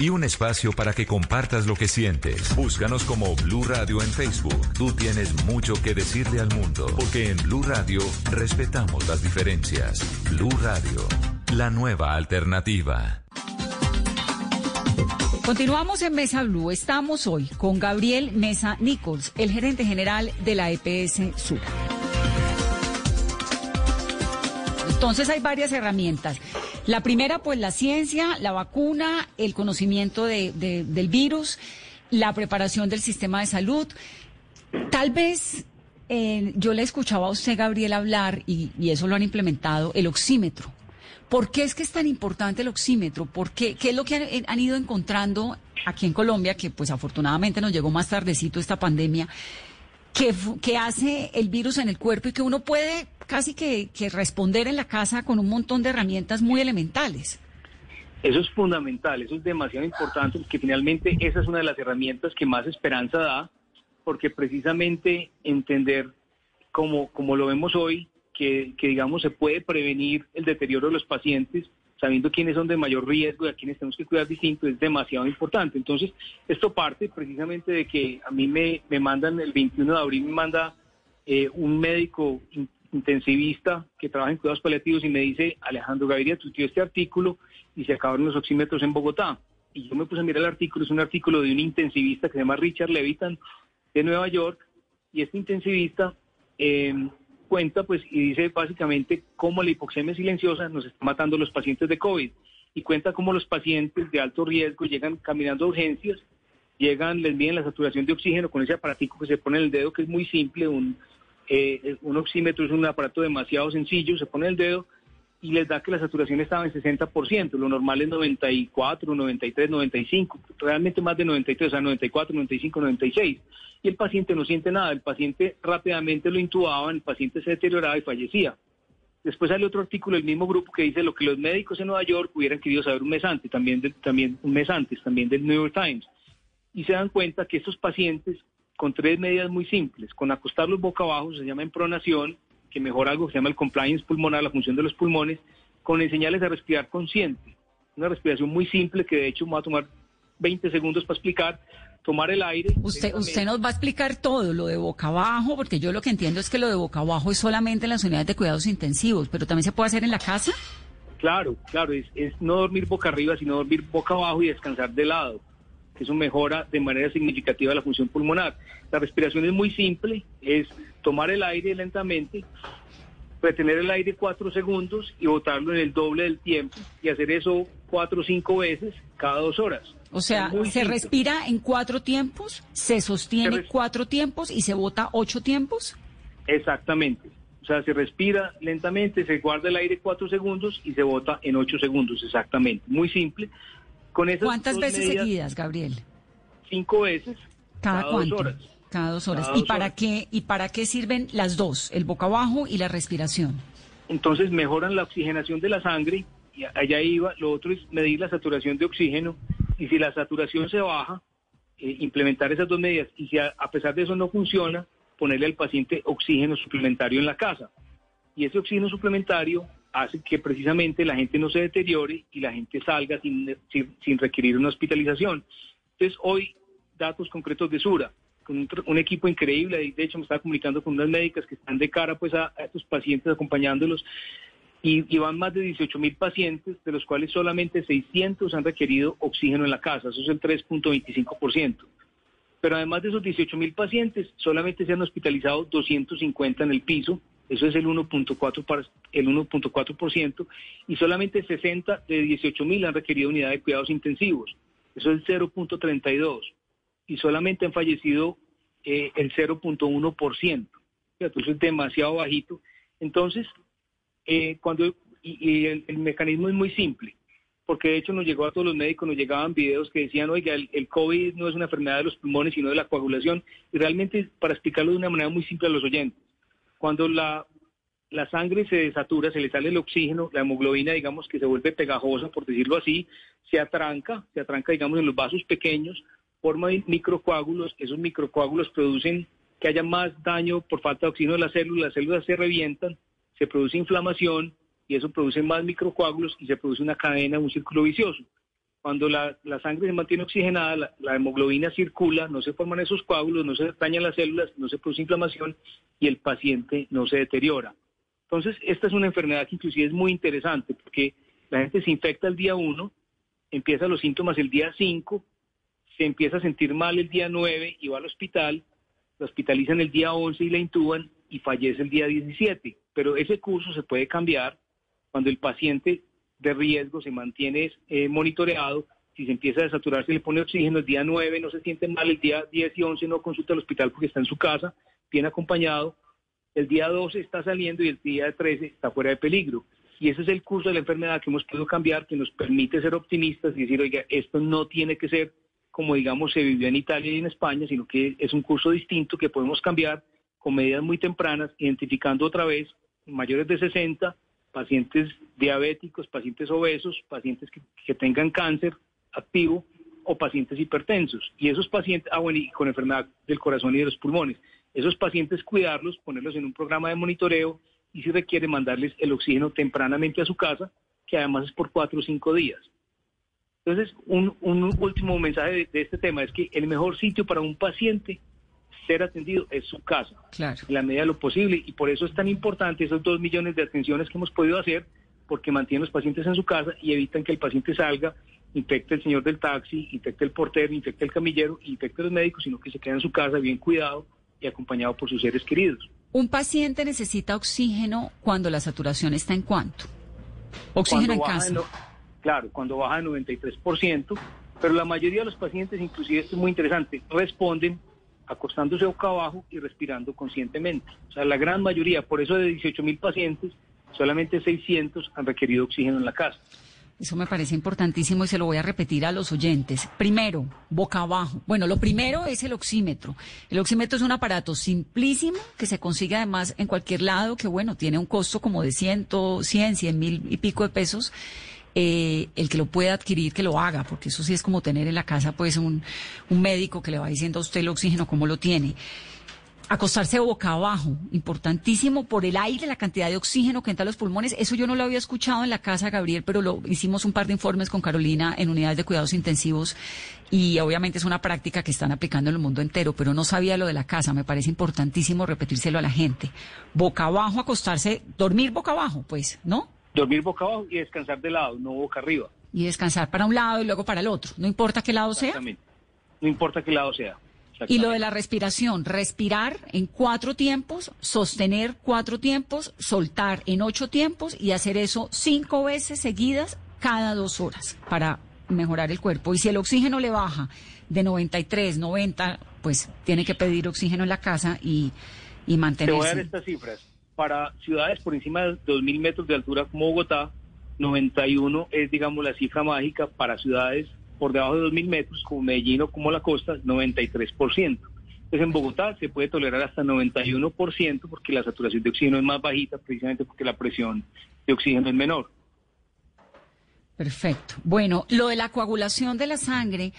S5: y un espacio para que compartas lo que sientes. Búscanos como Blue Radio en Facebook. Tú tienes mucho que decirle al mundo, porque en Blue Radio respetamos las diferencias. Blue Radio, la nueva alternativa.
S15: Continuamos en Mesa Blue. Estamos hoy con Gabriel Mesa Nichols, el gerente general de la EPS Sur. Entonces hay varias herramientas. La primera, pues la ciencia, la vacuna, el conocimiento de- de- del virus, la preparación del sistema de salud. Tal vez eh, yo le escuchaba a usted, Gabriel, hablar, y, y eso lo han implementado, el oxímetro. ¿Por qué es que es tan importante el oxímetro? ¿Por qué? ¿Qué es lo que han, han ido encontrando aquí en Colombia, que pues afortunadamente nos llegó más tardecito esta pandemia, que, hace el virus en el cuerpo y que uno puede casi que, que responder en la casa con un montón de herramientas muy elementales?
S16: Eso es fundamental, eso es demasiado importante, porque finalmente esa es una de las herramientas que más esperanza da, porque precisamente entender, como, como lo vemos hoy, que, que digamos se puede prevenir el deterioro de los pacientes, sabiendo quiénes son de mayor riesgo y a quienes tenemos que cuidar distinto, es demasiado importante. Entonces, esto parte precisamente de que a mí me, me mandan, el 21 de abril me manda eh, un médico in- intensivista que trabaja en cuidados paliativos y me dice, Alejandro Gaviria, tú tienes este artículo y se acabaron los oxímetros en Bogotá. Y yo me puse a mirar el artículo, es un artículo de un intensivista que se llama Richard Levitan de Nueva York, y este intensivista eh, cuenta pues y dice básicamente cómo la hipoxemia silenciosa nos está matando a los pacientes de COVID. Y cuenta cómo los pacientes de alto riesgo llegan caminando a urgencias, llegan, les miden la saturación de oxígeno con ese aparatico que se pone en el dedo que es muy simple, un, eh, un oxímetro es un aparato demasiado sencillo, se pone el dedo y les da que la saturación estaba en 60%, lo normal es 94, 93, 95, realmente más de 93, o sea, 94, 95, 96. Y el paciente no siente nada, el paciente rápidamente lo intubaban, el paciente se deterioraba y fallecía. Después sale otro artículo del mismo grupo que dice lo que los médicos en Nueva York hubieran querido saber un mes antes, también, de- también un mes antes, también del New York Times. Y se dan cuenta que estos pacientes, con tres medidas muy simples, con acostarlos boca abajo, se llama en pronación, que mejora algo que se llama el compliance pulmonar, la función de los pulmones, con enseñarles a respirar consciente. Una respiración muy simple que de hecho me va a tomar 20 segundos para explicar. Tomar el aire.
S15: Usted, usted nos va a explicar todo, lo de boca abajo, porque yo lo que entiendo es que lo de boca abajo es solamente en las unidades de cuidados intensivos, pero también se puede hacer en la casa.
S16: Claro, claro, es, es no dormir boca arriba, sino dormir boca abajo y descansar de lado, que eso mejora de manera significativa la función pulmonar. La respiración es muy simple, es tomar el aire lentamente, retener el aire cuatro segundos y botarlo en el doble del tiempo y hacer eso cuatro o cinco veces cada dos horas.
S15: O sea, se
S16: simple.
S15: respira en cuatro tiempos, se sostiene
S16: Se
S15: cuatro tiempos y se bota ocho tiempos.
S16: Exactamente. O sea, se respira lentamente, se guarda el aire cuatro segundos y se bota en ocho segundos, exactamente. Muy simple. Con esas
S15: ¿Cuántas
S16: dos
S15: veces
S16: medidas,
S15: seguidas, Gabriel?
S16: Cinco veces.
S15: ¿Cada,
S16: dos
S15: cuánto?
S16: horas.
S15: Cada dos horas.
S16: Cada
S15: ¿Y
S16: dos
S15: para
S16: horas.
S15: qué y para qué sirven las dos, el boca abajo y la respiración?
S16: Entonces mejoran la oxigenación de la sangre, y allá iba. Lo otro es medir la saturación de oxígeno, y si la saturación se baja, eh, implementar esas dos medidas, y si a, a pesar de eso no funciona, ponerle al paciente oxígeno suplementario en la casa. Y ese oxígeno suplementario hace que precisamente la gente no se deteriore y la gente salga sin, sin, sin requerir una hospitalización. Entonces hoy, datos concretos de Sura, con un, un equipo increíble, de hecho me estaba comunicando con unas médicas que están de cara pues a, a estos pacientes acompañándolos, y, y van más de 18 mil pacientes, de los cuales solamente 600 han requerido oxígeno en la casa, eso es el 3.25%. Pero además de esos 18 mil pacientes, solamente se han hospitalizado 250 en el piso, eso es el 1.4%, par- el 1.4%, y solamente 60 de 18 mil han requerido unidad de cuidados intensivos, eso es el 0.32%, y solamente han fallecido eh, el 0.1%. ¿cierto? Eso es demasiado bajito. Entonces, eh, cuando y, el, mecanismo es muy simple, porque de hecho nos llegó a todos los médicos, nos llegaban videos que decían, oiga, el COVID no es una enfermedad de los pulmones, sino de la coagulación, y realmente para explicarlo de una manera muy simple a los oyentes, cuando la, sangre se desatura, se le sale el oxígeno, la hemoglobina, digamos que se vuelve pegajosa, por decirlo así, se atranca, se atranca, digamos, en los vasos pequeños, forma microcoágulos, esos microcoágulos producen que haya más daño por falta de oxígeno de las células, las células se revientan, se produce inflamación y eso produce más microcoágulos y se produce una cadena, un círculo vicioso. Cuando la, la sangre se mantiene oxigenada, la, hemoglobina circula, no se forman esos coágulos, no se dañan las células, no se produce inflamación y el paciente no se deteriora. Entonces, esta es una enfermedad que inclusive es muy interesante porque la gente se infecta el día 1, empieza los síntomas el día 5, se empieza a sentir mal el día 9 y va al hospital, la hospitalizan el día 11 y la intuban y fallece el día 17. Pero ese curso se puede cambiar cuando el paciente de riesgo se mantiene eh, monitoreado. Si se empieza a desaturar, se le pone oxígeno el día 9, no se siente mal, el día 10 y 11 no consulta al hospital porque está en su casa, bien acompañado. El día 12 está saliendo y el día 13 está fuera de peligro. Y ese es el curso de la enfermedad que hemos podido cambiar, que nos permite ser optimistas y decir, oiga, esto no tiene que ser como digamos se vivió en Italia y en España, sino que es un curso distinto que podemos cambiar con medidas muy tempranas, identificando otra vez mayores de 60, pacientes diabéticos, pacientes obesos, pacientes que, que tengan cáncer activo o pacientes hipertensos. Y esos pacientes, ah bueno, y con enfermedad del corazón y de los pulmones. Esos pacientes cuidarlos, ponerlos en un programa de monitoreo y si requiere mandarles el oxígeno tempranamente a su casa, que además es por cuatro o cinco días. Entonces, un, un último mensaje de, de este tema es que el mejor sitio para un paciente ser atendido es su casa,
S15: Claro.
S16: en la medida de lo posible, y por eso es tan importante esos dos millones de atenciones que hemos podido hacer, porque mantienen los pacientes en su casa y evitan que el paciente salga, infecte el señor del taxi, infecte el portero, infecte el camillero, infecte los médicos, sino que se queda en su casa bien cuidado y acompañado por sus seres queridos.
S15: Un paciente necesita oxígeno cuando la saturación está en cuánto? Oxígeno en casa.
S16: no- claro, cuando baja de 93%, pero la mayoría de los pacientes, inclusive esto es muy interesante, responden acostándose boca abajo y respirando conscientemente. O sea, la gran mayoría, por eso de 18 mil pacientes, solamente 600 han requerido oxígeno en la casa.
S15: Eso me parece importantísimo y se lo voy a repetir a los oyentes. Primero, boca abajo. Bueno, lo primero es el oxímetro. El oxímetro es un aparato simplísimo que se consigue además en cualquier lado, que bueno, tiene un costo como de 100, 100, 100 mil y pico de pesos. Eh, el que lo pueda adquirir, que lo haga, porque eso sí es como tener en la casa pues un, un médico que le va diciendo a usted el oxígeno, cómo lo tiene. Acostarse boca abajo, importantísimo por el aire, la cantidad de oxígeno que entra a los pulmones. Eso yo no lo había escuchado en la casa, Gabriel, pero lo hicimos un par de informes con Carolina en unidades de cuidados intensivos y obviamente es una práctica que están aplicando en el mundo entero, pero no sabía lo de la casa. Me parece importantísimo repetírselo a la gente. Boca abajo, acostarse, dormir boca abajo, pues, ¿no?
S16: Dormir boca abajo y descansar de lado, no boca arriba.
S15: Y descansar para un lado y luego para el otro. No importa qué lado sea.
S16: No importa qué lado sea.
S15: Y lo de la respiración, respirar en cuatro tiempos, sostener cuatro tiempos, soltar en ocho tiempos y hacer eso cinco veces seguidas cada dos horas para mejorar el cuerpo. Y si el oxígeno le baja de 93, 90, pues tiene que pedir oxígeno en la casa y, y
S16: Te voy a dar
S15: mantenerse.
S16: estas cifras. Para ciudades por encima de 2.000 metros de altura como Bogotá, 91 es, digamos, la cifra mágica. Para ciudades por debajo de 2.000 metros como Medellín o como la costa, 93%. Entonces en Bogotá se puede tolerar hasta 91% porque la saturación de oxígeno es más bajita precisamente porque la presión de oxígeno es menor.
S15: Perfecto. Bueno, lo de la coagulación de la sangre,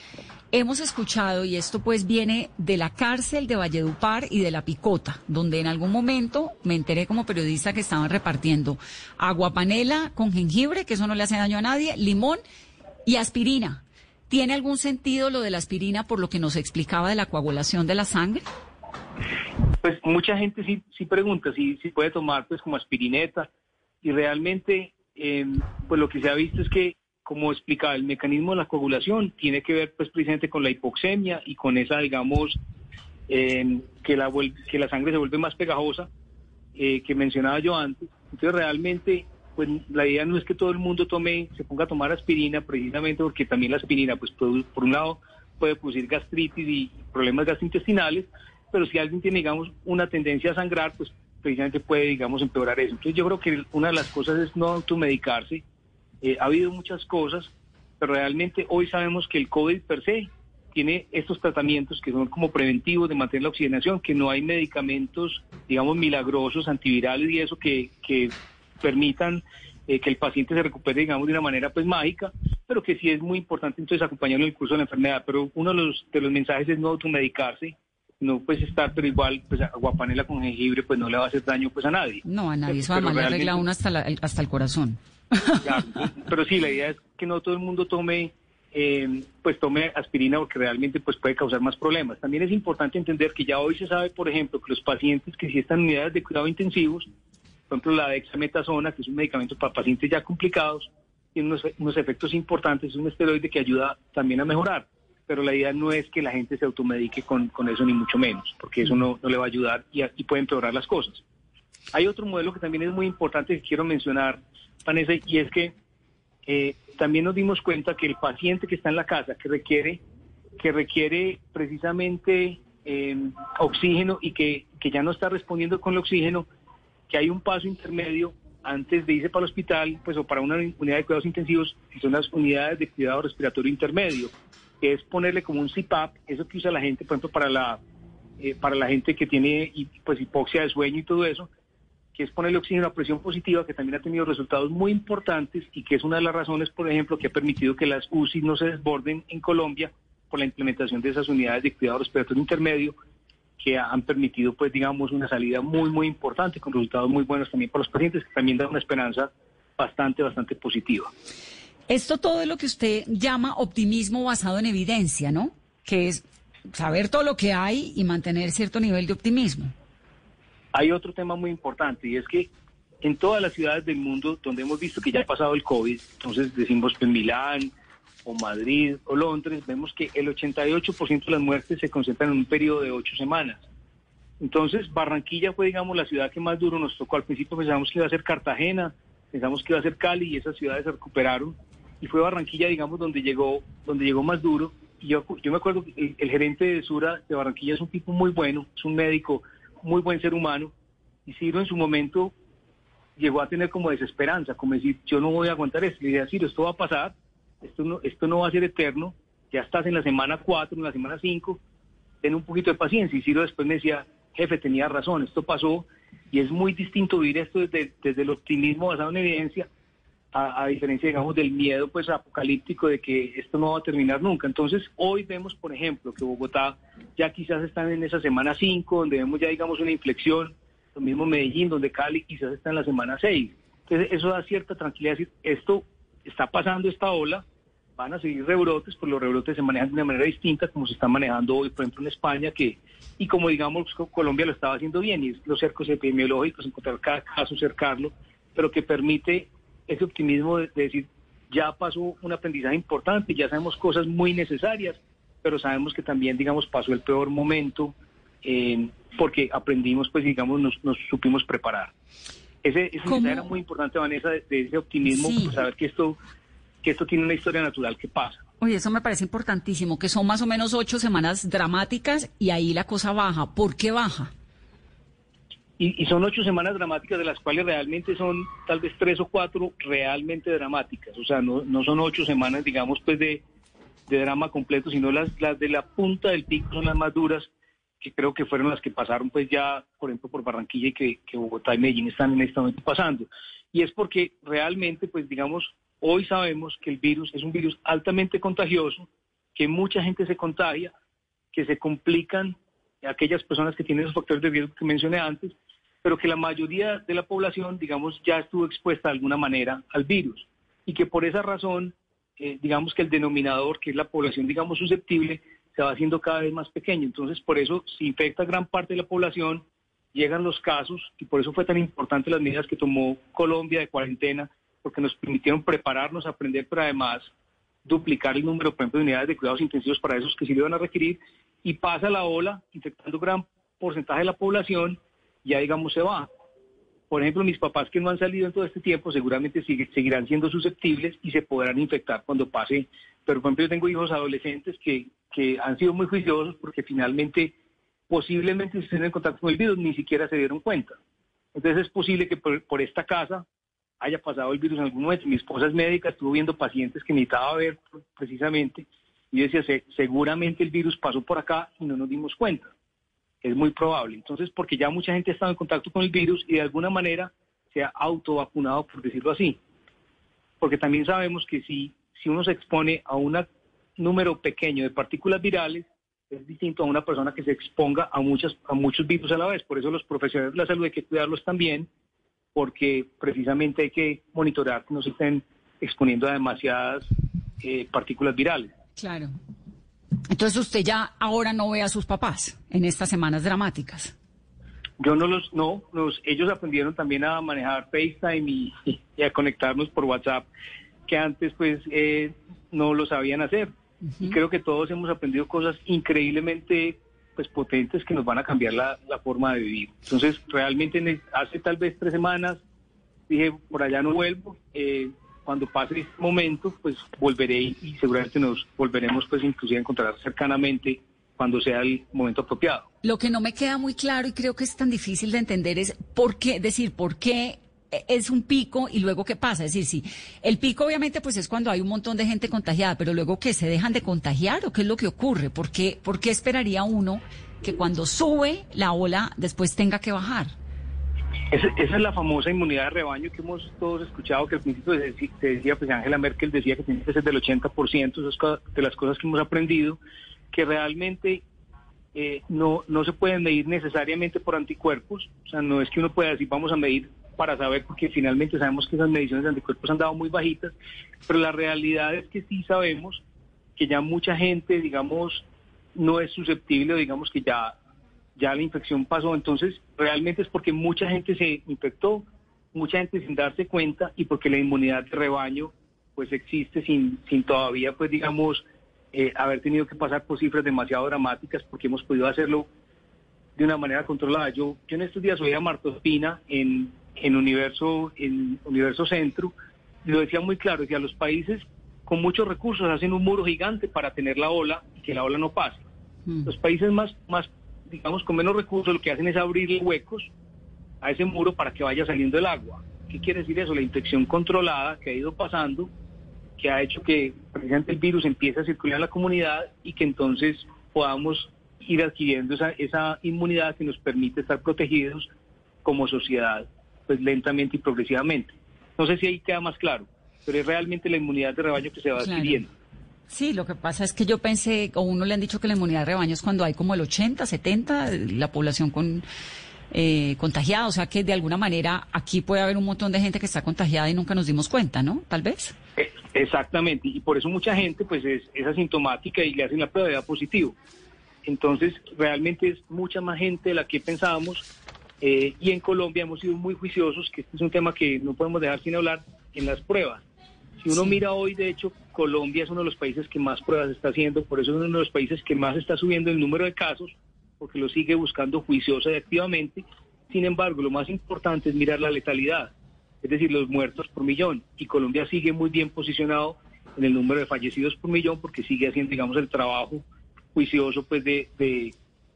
S15: hemos escuchado, y esto pues viene de la cárcel de Valledupar y de la Picota, donde en algún momento me enteré como periodista que estaban repartiendo agua panela con jengibre, que eso no le hace daño a nadie, limón y aspirina. ¿Tiene algún sentido lo de la aspirina por lo que nos explicaba de la coagulación de la sangre?
S16: Pues mucha gente sí, sí pregunta si, si puede tomar pues como aspirineta y realmente eh, pues lo que se ha visto es que como explicaba el mecanismo de la coagulación tiene que ver pues precisamente con la hipoxemia y con esa digamos eh, que la que la sangre se vuelve más pegajosa eh, que mencionaba yo antes. Entonces realmente pues la idea no es que todo el mundo tome se ponga a tomar aspirina precisamente porque también la aspirina pues produ- por un lado puede producir gastritis y problemas gastrointestinales pero si alguien tiene, digamos, una tendencia a sangrar, pues precisamente puede, digamos, empeorar eso. Entonces yo creo que una de las cosas es no automedicarse. Eh, ha habido muchas cosas, pero realmente hoy sabemos que el COVID per se tiene estos tratamientos que son como preventivos de mantener la oxigenación, que no hay medicamentos, digamos, milagrosos, antivirales y eso que, que permitan eh, que el paciente se recupere, digamos, de una manera pues mágica, pero que sí es muy importante entonces acompañarlo en el curso de la enfermedad. Pero uno de los, de los mensajes es no automedicarse, no pues estar, pero igual pues aguapanela con jengibre pues no le va a hacer daño pues a nadie.
S15: No, a nadie. Eso además le arregla uno hasta, la- hasta el corazón.
S16: Pero sí, la idea es que no todo el mundo tome, eh, pues tome aspirina porque realmente pues puede causar más problemas. También es importante entender que ya hoy se sabe, por ejemplo, que los pacientes que sí están en unidades de cuidado intensivos, por ejemplo la dexametasona, que es un medicamento para pacientes ya complicados, tiene unos, unos efectos importantes, es un esteroide que ayuda también a mejorar. Pero la idea no es que la gente se automedique con, con eso, ni mucho menos, porque eso no, no le va a ayudar y, y puede empeorar las cosas. Hay otro modelo que también es muy importante que quiero mencionar, Vanessa, y es que eh, también nos dimos cuenta que el paciente que está en la casa, que requiere, que requiere precisamente eh, oxígeno y que, que ya no está respondiendo con el oxígeno, que hay un paso intermedio antes de irse para el hospital, pues o para una unidad de cuidados intensivos, que son las unidades de cuidado respiratorio intermedio, que es ponerle como un CPAP, eso que usa la gente, por ejemplo, para la eh, para la gente que tiene pues hipoxia de sueño y todo eso, que es ponerle oxígeno a presión positiva, que también ha tenido resultados muy importantes y que es una de las razones, por ejemplo, que ha permitido que las UCI no se desborden en Colombia por la implementación de esas unidades de cuidado respiratorio intermedio que han permitido, pues, digamos, una salida muy, muy importante con resultados muy buenos también para los pacientes, que también da una esperanza bastante, bastante positiva.
S15: Esto todo es lo que usted llama optimismo basado en evidencia, ¿no? Que es saber todo lo que hay y mantener cierto nivel de optimismo.
S16: Hay otro tema muy importante y es que en todas las ciudades del mundo donde hemos visto que ya ha pasado el COVID, entonces decimos que en Milán o Madrid o Londres, vemos que el 88% de las muertes se concentran en un periodo de ocho semanas. Entonces, Barranquilla fue, digamos, la ciudad que más duro nos tocó. Al principio pensábamos que iba a ser Cartagena, pensamos que iba a ser Cali y esas ciudades se recuperaron. Y fue Barranquilla, digamos, donde llegó, donde llegó más duro. Y yo, yo me acuerdo que el, el gerente de Sura de Barranquilla es un tipo muy bueno, es un médico, muy buen ser humano. Y Ciro en su momento llegó a tener como desesperanza, como decir, yo no voy a aguantar esto. Le dije, Ciro, esto va a pasar, esto no, esto no va a ser eterno, ya estás en la semana 4, en la semana 5, ten un poquito de paciencia. Y Ciro después me decía, jefe, tenía razón, esto pasó y es muy distinto vivir esto desde, desde el optimismo basado en evidencia, a, a diferencia, digamos, del miedo pues apocalíptico de que esto no va a terminar nunca. Entonces, hoy vemos, por ejemplo, que Bogotá ya quizás están en esa semana 5, donde vemos ya, digamos, una inflexión, lo mismo Medellín, donde Cali quizás está en la semana 6. Entonces, eso da cierta tranquilidad, decir, esto está pasando esta ola, van a seguir rebrotes, pero los rebrotes se manejan de una manera distinta, como se están manejando hoy, por ejemplo, en España, que y como digamos Co- Colombia lo estaba haciendo bien, y los cercos epidemiológicos, encontrar cada caso, cercarlo, pero que permite ese optimismo de, de decir, ya pasó un aprendizaje importante, ya sabemos cosas muy necesarias, pero sabemos que también, digamos, pasó el peor momento, eh, porque aprendimos, pues, digamos, nos, nos supimos preparar. Ese, ese mensaje era muy importante, Vanessa, de, de ese optimismo,
S15: Sí.
S16: pues, saber que esto, que esto tiene una historia natural que pasa.
S15: Oye, eso me parece importantísimo, que son más o menos ocho semanas dramáticas y ahí la cosa baja. ¿Por qué baja?
S16: Y, son ocho semanas dramáticas, de las cuales realmente son tal vez tres o cuatro realmente dramáticas. O sea, no, no son ocho semanas, digamos, pues de, de drama completo, sino las, las de la punta del pico son las más duras, que creo que fueron las que pasaron pues ya, por ejemplo, por Barranquilla y que, que Bogotá y Medellín están en este momento pasando. Y es porque realmente, pues digamos, hoy sabemos que el virus es un virus altamente contagioso, que mucha gente se contagia, que se complican aquellas personas que tienen esos factores de riesgo que mencioné antes, pero que la mayoría de la población, digamos, ya estuvo expuesta de alguna manera al virus y que por esa razón, eh, digamos que el denominador, que es la población, digamos, susceptible, se va haciendo cada vez más pequeño. Entonces, por eso se infecta gran parte de la población, llegan los casos y por eso fue tan importante las medidas que tomó Colombia de cuarentena, porque nos permitieron prepararnos, aprender, pero además duplicar el número, por ejemplo, de unidades de cuidados intensivos para esos que sí lo van a requerir, y pasa la ola, infectando gran porcentaje de la población, ya digamos se va. Por ejemplo, mis papás que no han salido en todo este tiempo seguramente sigue- seguirán siendo susceptibles y se podrán infectar cuando pase. Pero, por ejemplo, yo tengo hijos adolescentes que, que han sido muy juiciosos porque finalmente, posiblemente, si estén en contacto con el virus, ni siquiera se dieron cuenta. Entonces, es posible que por, por esta casa haya pasado el virus en algún momento. Mi esposa es médica, estuvo viendo pacientes que necesitaba ver precisamente y decía, "Se- seguramente el virus pasó por acá y no nos dimos cuenta. Es muy probable. Entonces, porque ya mucha gente ha estado en contacto con el virus y de alguna manera se ha autovacunado, por decirlo así. Porque también sabemos que si, si uno se expone a un número pequeño de partículas virales, es distinto a una persona que se exponga a, muchas, a muchos virus a la vez. Por eso los profesionales de la salud hay que cuidarlos también, porque precisamente hay que monitorear que no se estén exponiendo a demasiadas eh, partículas virales.
S15: Claro. Entonces usted ya ahora no ve a sus papás en estas semanas dramáticas.
S16: Yo no los, no, los, ellos aprendieron también a manejar FaceTime y, y a conectarnos por WhatsApp, que antes pues eh, no lo sabían hacer. Y creo que todos hemos aprendido cosas increíblemente pues potentes que nos van a cambiar la, la forma de vivir. Entonces, realmente en el- hace tal vez tres semanas dije, por allá no vuelvo. eh, cuando pase este momento, pues volveré y, seguramente nos volveremos pues inclusive a encontrar cercanamente cuando sea el momento apropiado.
S15: Lo que no me queda muy claro y creo que es tan difícil de entender es por qué, decir, por qué es un pico y luego qué pasa. Es decir, sí, el pico obviamente pues es cuando hay un montón de gente contagiada, pero luego que se dejan de contagiar o qué es lo que ocurre. ¿Por qué, por qué esperaría uno que cuando sube la ola después tenga que bajar?
S16: Esa, es la famosa inmunidad de rebaño que hemos todos escuchado, que al principio se, decía, pues Angela Merkel decía que tiene que ser del 80%, eso es de las cosas que hemos aprendido, que realmente eh, no, no se pueden medir necesariamente por anticuerpos, o sea, no es que uno pueda decir vamos a medir para saber, porque finalmente sabemos que esas mediciones de anticuerpos han dado muy bajitas, pero la realidad es que sí sabemos que ya mucha gente, digamos, no es susceptible, digamos que ya, ya la infección pasó. Entonces, realmente es porque mucha gente se infectó, mucha gente sin darse cuenta y porque la inmunidad de rebaño pues existe sin, sin todavía, pues digamos, eh, haber tenido que pasar por cifras demasiado dramáticas porque hemos podido hacerlo de una manera controlada. Yo, yo en estos días oí a Marta Ospina en, en Universo, en Universo Centro, y lo decía muy claro, decía los países con muchos recursos hacen un muro gigante para tener la ola y que la ola no pase. Los países más, más, digamos, con menos recursos lo que hacen es abrirle huecos a ese muro para que vaya saliendo el agua. ¿Qué quiere decir eso? La infección controlada que ha ido pasando, que ha hecho que precisamente el virus empiece a circular en la comunidad y que entonces podamos ir adquiriendo esa, esa inmunidad que nos permite estar protegidos como sociedad, pues lentamente y progresivamente. No sé si ahí queda más claro, pero es realmente la inmunidad de rebaño que se va
S15: Claro.
S16: adquiriendo.
S15: Sí, lo que pasa es que yo pensé, o uno le han dicho que la inmunidad de rebaño es cuando hay como el 80, 70, la población con eh, contagiada, o sea que de alguna manera aquí puede haber un montón de gente que está contagiada y nunca nos dimos cuenta, ¿no? Tal vez.
S16: Eh, Exactamente, y por eso mucha gente pues es, es asintomática y le hacen la prueba de positivo. Entonces, realmente es mucha más gente de la que pensábamos eh, y en Colombia hemos sido muy juiciosos, que este es un tema que no podemos dejar sin hablar, en las pruebas. Si uno mira hoy, de hecho, Colombia es uno de los países que más pruebas está haciendo, por eso es uno de los países que más está subiendo el número de casos, porque lo sigue buscando juiciosa y activamente. Sin embargo, lo más importante es mirar la letalidad, es decir, los muertos por millón. Y Colombia sigue muy bien posicionado en el número de fallecidos por millón porque sigue haciendo, digamos, el trabajo juicioso pues de, de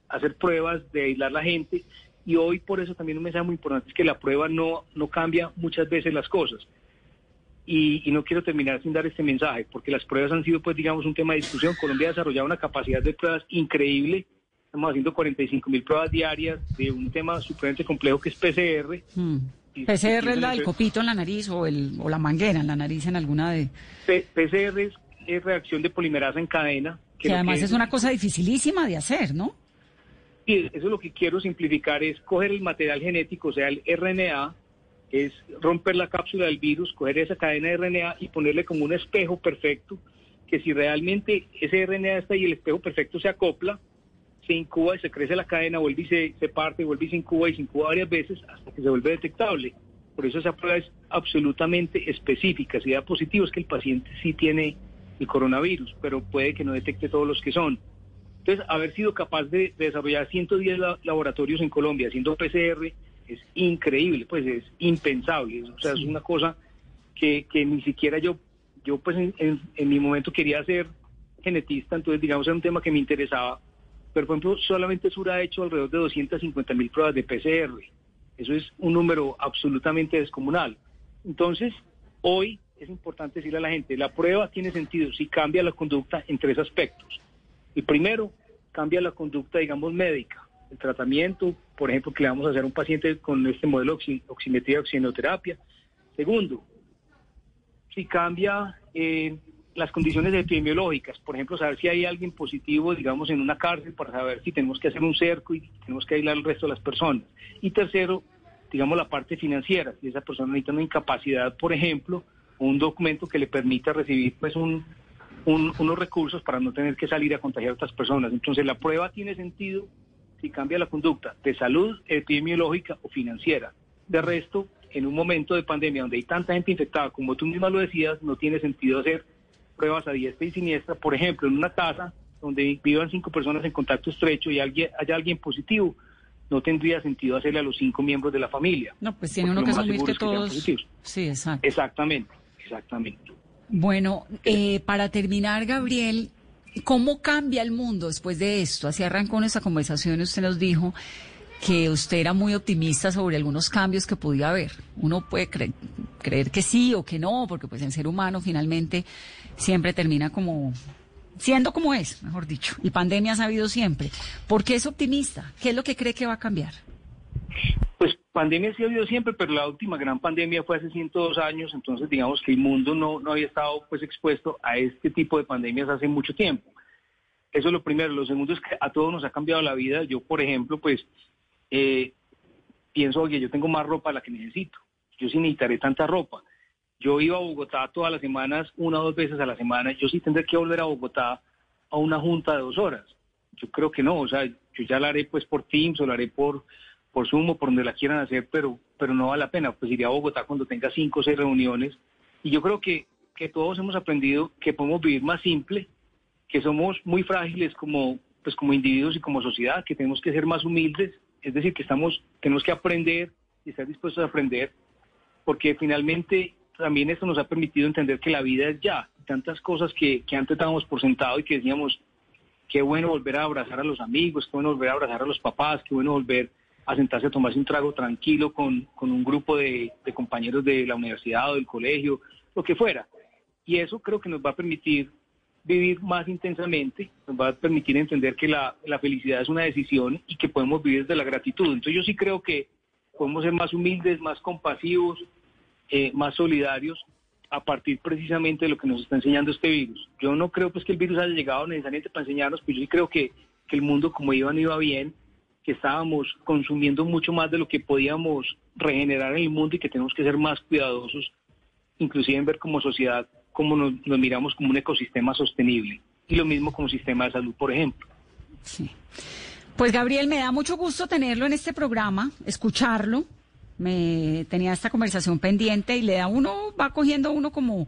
S16: hacer pruebas, de aislar la gente. Y hoy por eso también un mensaje muy importante es que la prueba no, no cambia muchas veces las cosas. Y, y no quiero terminar sin dar este mensaje, porque las pruebas han sido, pues, digamos, un tema de discusión. Colombia ha desarrollado una capacidad de pruebas increíble. Estamos haciendo 45 mil pruebas diarias de un tema supremamente complejo que es PCR.
S15: Mm.
S16: Y-
S15: PCR es la del copito en la nariz o, el, o la manguera en la nariz en alguna de...
S16: P- PCR es, es reacción de polimerasa en cadena.
S15: Que además
S16: que
S15: es una cosa dificilísima de hacer, ¿no?
S16: Y eso lo que quiero simplificar es coger el material genético, o sea, el RNA, es romper la cápsula del virus, coger esa cadena de RNA y ponerle como un espejo perfecto, que si realmente ese RNA está y el espejo perfecto se acopla, se incuba y se crece la cadena, vuelve y se, se parte, vuelve y se incuba y se incuba varias veces hasta que se vuelve detectable. Por eso esa prueba es absolutamente específica. Si da positivo es que el paciente sí tiene el coronavirus, pero puede que no detecte todos los que son. Entonces, haber sido capaz de, de desarrollar 110 la- laboratorios en Colombia haciendo PCR es increíble, pues es impensable. O sea, es una cosa que, que ni siquiera yo, yo pues en, en- en mi momento quería ser genetista, entonces digamos era un tema que me interesaba. Pero por ejemplo, solamente Sura ha hecho alrededor de 250 mil pruebas de PCR. Eso es un número absolutamente descomunal. Entonces, hoy es importante decirle a la gente, la prueba tiene sentido si cambia la conducta en tres aspectos. El primero, cambia la conducta, digamos, médica. El tratamiento, por ejemplo, que le vamos a hacer a un paciente con este modelo de oxi- oximetría, oxinoterapia. Segundo, si cambia eh, las condiciones epidemiológicas, por ejemplo, saber si hay alguien positivo, digamos, en una cárcel, para saber si tenemos que hacer un cerco y tenemos que aislar al resto de las personas. Y tercero, digamos, la parte financiera, si esa persona necesita una incapacidad, por ejemplo, un documento que le permita recibir pues un- unos recursos para no tener que salir a contagiar a otras personas. Entonces, la prueba tiene sentido si cambia la conducta de salud, epidemiológica o financiera. De resto, en un momento de pandemia donde hay tanta gente infectada, como tú misma lo decías, no tiene sentido hacer pruebas a diestra y siniestra. Por ejemplo, en una casa donde vivan cinco personas en contacto estrecho y alguien, haya alguien positivo, no tendría sentido hacerle a los cinco miembros de la familia.
S15: No, pues tiene uno que asumir que todos... Sí, exacto.
S16: Exactamente, exactamente.
S15: Bueno, eh, para terminar, Gabriel, ¿cómo cambia el mundo después de esto? Así arrancó nuestra conversación y usted nos dijo que usted era muy optimista sobre algunos cambios que podía haber. Uno puede cre- creer que sí o que no, porque pues el ser humano finalmente siempre termina como siendo como es, mejor dicho. Y pandemias ha habido siempre. ¿Por qué es optimista? ¿Qué es lo que cree que va a cambiar?
S16: Pues pandemia sí ha habido siempre, pero la última gran pandemia fue hace 102 años, entonces digamos que el mundo no, no había estado pues expuesto a este tipo de pandemias hace mucho tiempo. Eso es lo primero. Lo segundo es que a todos nos ha cambiado la vida. Yo, por ejemplo, pues eh, pienso, oye, yo tengo más ropa de la que necesito. Yo sí necesitaré tanta ropa. Yo iba a Bogotá todas las semanas, una o dos veces a la semana. Yo sí tendré que volver a Bogotá a una junta de dos horas. Yo creo que no, o sea, yo ya la haré pues por Teams o la haré por, por Zoom o por donde la quieran hacer, pero, pero no vale la pena. Pues iré a Bogotá cuando tenga cinco o seis reuniones. Y yo creo que, que todos hemos aprendido que podemos vivir más simple, que somos muy frágiles como, pues como individuos y como sociedad, que tenemos que ser más humildes, es decir, que estamos, tenemos que aprender y estar dispuestos a aprender, porque finalmente también esto nos ha permitido entender que la vida es ya, tantas cosas que, que antes dábamos por sentado y que decíamos, qué bueno volver a abrazar a los amigos, qué bueno volver a abrazar a los papás, qué bueno volver a sentarse a tomarse un trago tranquilo con, con un grupo de, compañeros de la universidad o del colegio, lo que fuera. Y eso creo que nos va a permitir vivir más intensamente, nos va a permitir entender que la, la felicidad es una decisión y que podemos vivir desde la gratitud. Entonces yo sí creo que podemos ser más humildes, más compasivos, eh, más solidarios a partir precisamente de lo que nos está enseñando este virus. Yo no creo pues que el virus haya llegado necesariamente para enseñarnos, pero yo sí creo que, que el mundo como iba no iba bien, que estábamos consumiendo mucho más de lo que podíamos regenerar en el mundo y que tenemos que ser más cuidadosos, inclusive en ver como sociedad cómo nos, nos miramos como un ecosistema sostenible. Y lo mismo como sistema de salud, por ejemplo.
S15: Pues Gabriel, me da mucho gusto tenerlo en este programa, escucharlo. Me tenía esta conversación pendiente y le da uno, va cogiendo uno como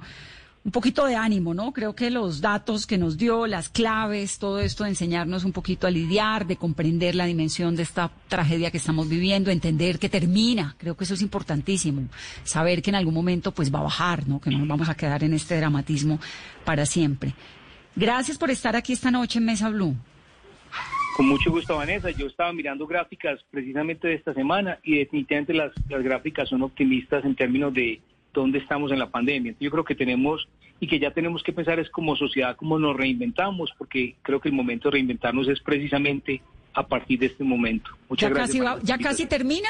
S15: un poquito de ánimo, ¿no? Creo que los datos que nos dio, las claves, todo esto de enseñarnos un poquito a lidiar, de comprender la dimensión de esta tragedia que estamos viviendo, entender que termina, creo que eso es importantísimo, saber que en algún momento pues va a bajar, ¿no? Que no nos vamos a quedar en este dramatismo para siempre. Gracias por estar aquí esta noche en Mesa Blue.
S16: Con mucho gusto, Vanessa. Yo estaba mirando gráficas precisamente de esta semana y definitivamente las, las gráficas son optimistas en términos de dónde estamos en la pandemia. Yo creo que tenemos y que ya tenemos que pensar es como sociedad cómo nos reinventamos, porque creo que el momento de reinventarnos es precisamente a partir de este momento. Muchas
S15: ¿Ya
S16: gracias.
S15: casi, va- ¿Ya casi termina?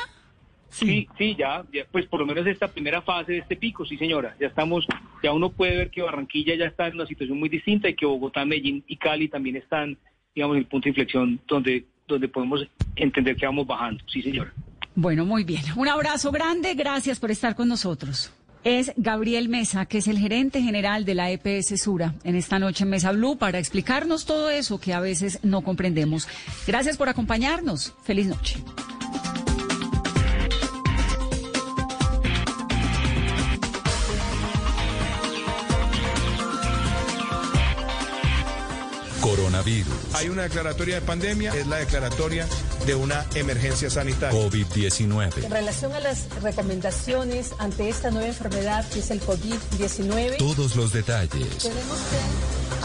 S16: Sí, sí, ya, ya, pues por lo menos esta primera fase de este pico, sí señora, ya estamos, ya uno puede ver que Barranquilla ya está en una situación muy distinta y que Bogotá, Medellín y Cali también están, digamos, en el punto de inflexión donde, donde podemos entender que vamos bajando, sí señora.
S15: Bueno, muy bien. Un abrazo grande, gracias por estar con nosotros. Es Gabriel Mesa, que es el gerente general de la EPS Sura, en esta noche en Mesa Blue, para explicarnos todo eso que a veces no comprendemos. Gracias por acompañarnos. Feliz noche.
S5: Coronavirus.
S10: Hay una declaratoria de pandemia, es la declaratoria de una emergencia sanitaria.
S5: COVID-19.
S19: En relación a las recomendaciones ante esta nueva enfermedad que es el COVID-19,
S5: Todos los detalles.
S19: tenemos que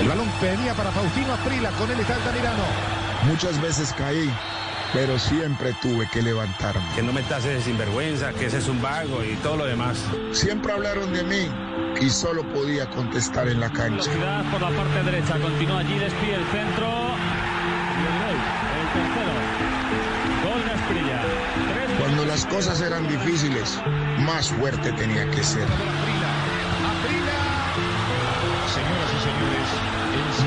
S10: El balón venía para Faustino Aprila, con él está Altamirano.
S11: Muchas veces caí, pero siempre tuve que levantarme.
S12: Que no me tases de sinvergüenza, que ese es un vago y todo lo demás.
S11: Siempre hablaron de mí y solo podía contestar en la cancha.
S13: Velocidad por la parte derecha. Continúa allí, despide el centro. Y el gol, el tercero. Gol de Asprilla. Tres
S11: Cuando las cosas eran difíciles, más fuerte tenía que ser.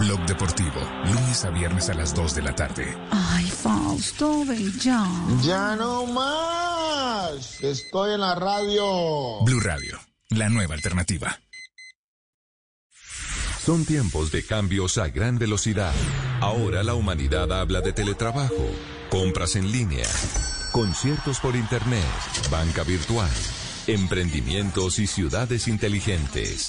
S14: Blog Deportivo, lunes a viernes a las 2 de la tarde.
S15: Ay, Fausto, ya.
S11: Ya no más. Estoy en la radio.
S14: Blue Radio, la nueva alternativa.
S5: Son tiempos de cambios a gran velocidad. Ahora la humanidad habla de teletrabajo, compras en línea, conciertos por internet, banca virtual, emprendimientos y ciudades inteligentes.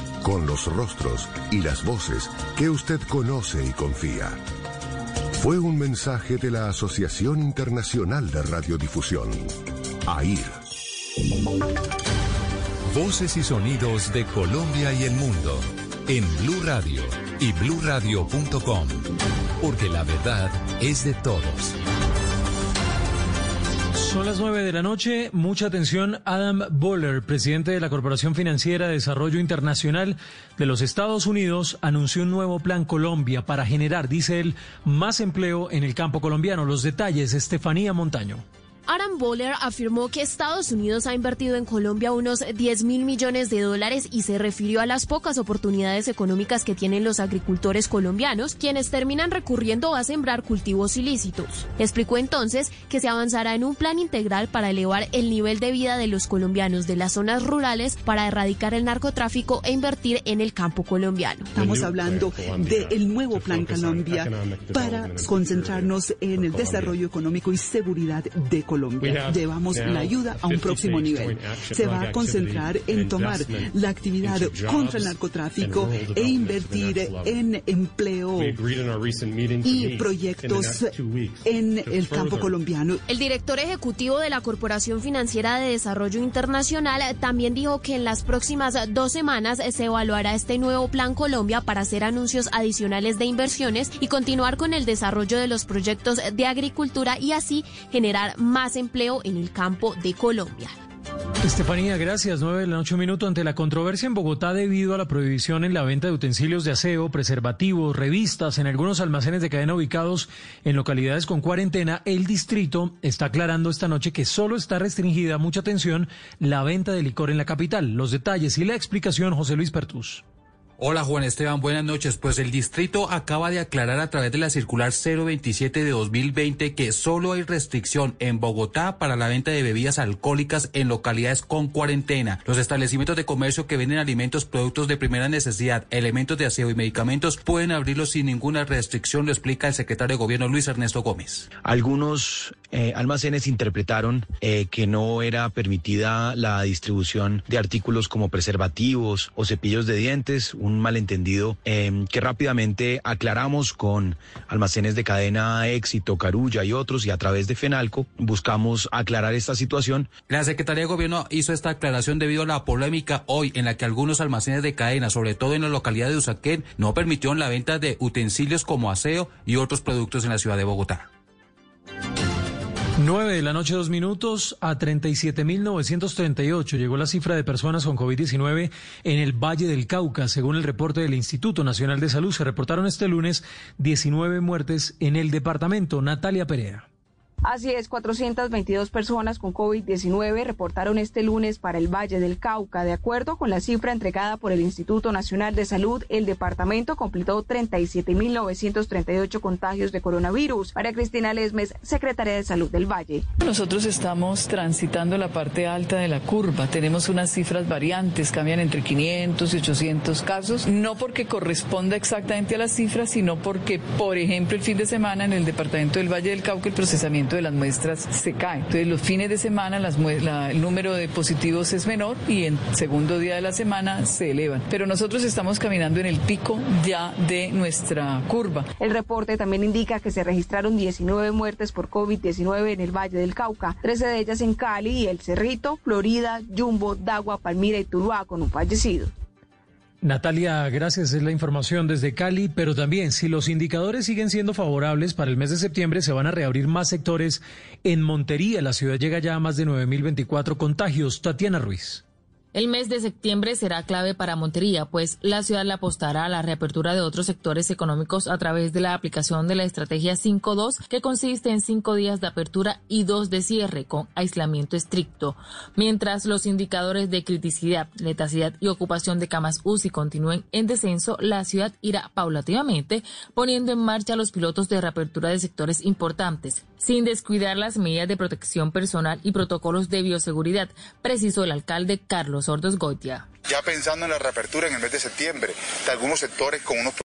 S20: con los rostros y las voces que usted conoce y confía. Fue un mensaje de la Asociación Internacional de Radiodifusión, AIR.
S5: Voces y sonidos de Colombia y el mundo en Blue Radio y bluradio.com, porque la verdad es de todos.
S21: Son las 9 de la noche. Mucha atención. Adam Boller, presidente de la Corporación Financiera de Desarrollo Internacional de los Estados Unidos, anunció un nuevo plan Colombia para generar, dice él, más empleo en el campo colombiano. Los detalles, Estefanía Montaño.
S22: Aaron Bowler afirmó que Estados Unidos ha invertido en Colombia unos 10 mil millones de dólares y se refirió a las pocas oportunidades económicas que tienen los agricultores colombianos, quienes terminan recurriendo a sembrar cultivos ilícitos. Explicó entonces que se avanzará en un plan integral para elevar el nivel de vida de los colombianos de las zonas rurales para erradicar el narcotráfico e invertir en el campo colombiano.
S23: Estamos hablando del nuevo Plan Colombia para concentrarnos en el desarrollo económico y seguridad de Colombia. Llevamos la ayuda a un próximo nivel. Se va a concentrar en tomar la actividad contra el narcotráfico e invertir en empleo y proyectos en el campo colombiano.
S22: El director ejecutivo de la Corporación Financiera de Desarrollo Internacional también dijo que en las próximas dos semanas se evaluará este nuevo Plan Colombia para hacer anuncios adicionales de inversiones y continuar con el desarrollo de los proyectos de agricultura y así generar más empleo en el campo de Colombia.
S21: Estefanía, gracias. 9 de la noche, un minuto. Ante la controversia en Bogotá debido a la prohibición en la venta de utensilios de aseo, preservativos, revistas en algunos almacenes de cadena ubicados en localidades con cuarentena, el distrito está aclarando esta noche que solo está restringida, mucha atención, la venta de licor en la capital. Los detalles y la explicación, José Luis Pertus.
S24: Hola Juan Esteban, buenas noches. Pues el distrito acaba de aclarar a través de la circular 027 de 2020 que solo hay restricción en Bogotá para la venta de bebidas alcohólicas en localidades con cuarentena. Los establecimientos de comercio que venden alimentos, productos de primera necesidad, elementos de aseo y medicamentos pueden abrirlos sin ninguna restricción, lo explica el secretario de gobierno Luis Ernesto Gómez.
S25: Algunos eh, almacenes interpretaron eh, que no era permitida la distribución de artículos como preservativos o cepillos de dientes, malentendido eh, que rápidamente aclaramos con almacenes de cadena Éxito, Carulla y otros y a través de FENALCO buscamos aclarar esta situación.
S24: La Secretaría de Gobierno hizo esta aclaración debido a la polémica hoy en la que algunos almacenes de cadena, sobre todo en la localidad de Usaquén, no permitieron la venta de utensilios como aseo y otros productos en la ciudad de Bogotá.
S21: 9 de la noche, dos minutos, a 37.938 llegó la cifra de personas con COVID-19 en el Valle del Cauca. Según el reporte del Instituto Nacional de Salud, se reportaron este lunes 19 muertes en el departamento. Natalia Perea.
S26: Así es, 422 personas con COVID-19 reportaron este lunes para el Valle del Cauca. De acuerdo con la cifra entregada por el Instituto Nacional de Salud, el departamento completó 37.938 contagios de coronavirus. María Cristina Lesmes, secretaria de Salud del Valle.
S27: Nosotros estamos transitando la parte alta de la curva. Tenemos unas cifras variantes, cambian entre 500 y 800 casos, no porque corresponda exactamente a las cifras, sino porque, por ejemplo, el fin de semana en el departamento del Valle del Cauca el procesamiento de las muestras se cae. Entonces los fines de semana las la, el número de positivos es menor y en segundo día de la semana se elevan. Pero nosotros estamos caminando en el pico ya de nuestra curva.
S26: El reporte también indica que se registraron 19 muertes por COVID-19 en el Valle del Cauca, 13 de ellas en Cali y El Cerrito, Florida, Jumbo, Dagua, Palmira y Tuluá con un fallecido.
S21: Natalia, gracias. Es la información desde Cali, pero también si los indicadores siguen siendo favorables para el mes de septiembre, se van a reabrir más sectores en Montería. La ciudad llega ya a más de 9.024 contagios. Tatiana Ruiz.
S28: El mes de septiembre será clave para Montería, pues la ciudad le apostará a la reapertura de otros sectores económicos a través de la aplicación de la estrategia 5.2, que consiste en cinco días de apertura y dos de cierre, con aislamiento estricto. Mientras los indicadores de criticidad, letacidad y ocupación de camas UCI continúen en descenso, la ciudad irá paulativamente poniendo en marcha los pilotos de reapertura de sectores importantes, sin descuidar las medidas de protección personal y protocolos de bioseguridad, precisó el alcalde Carlos Sordos Goitia.
S29: Ya pensando en la reapertura en el mes de septiembre de algunos sectores con unos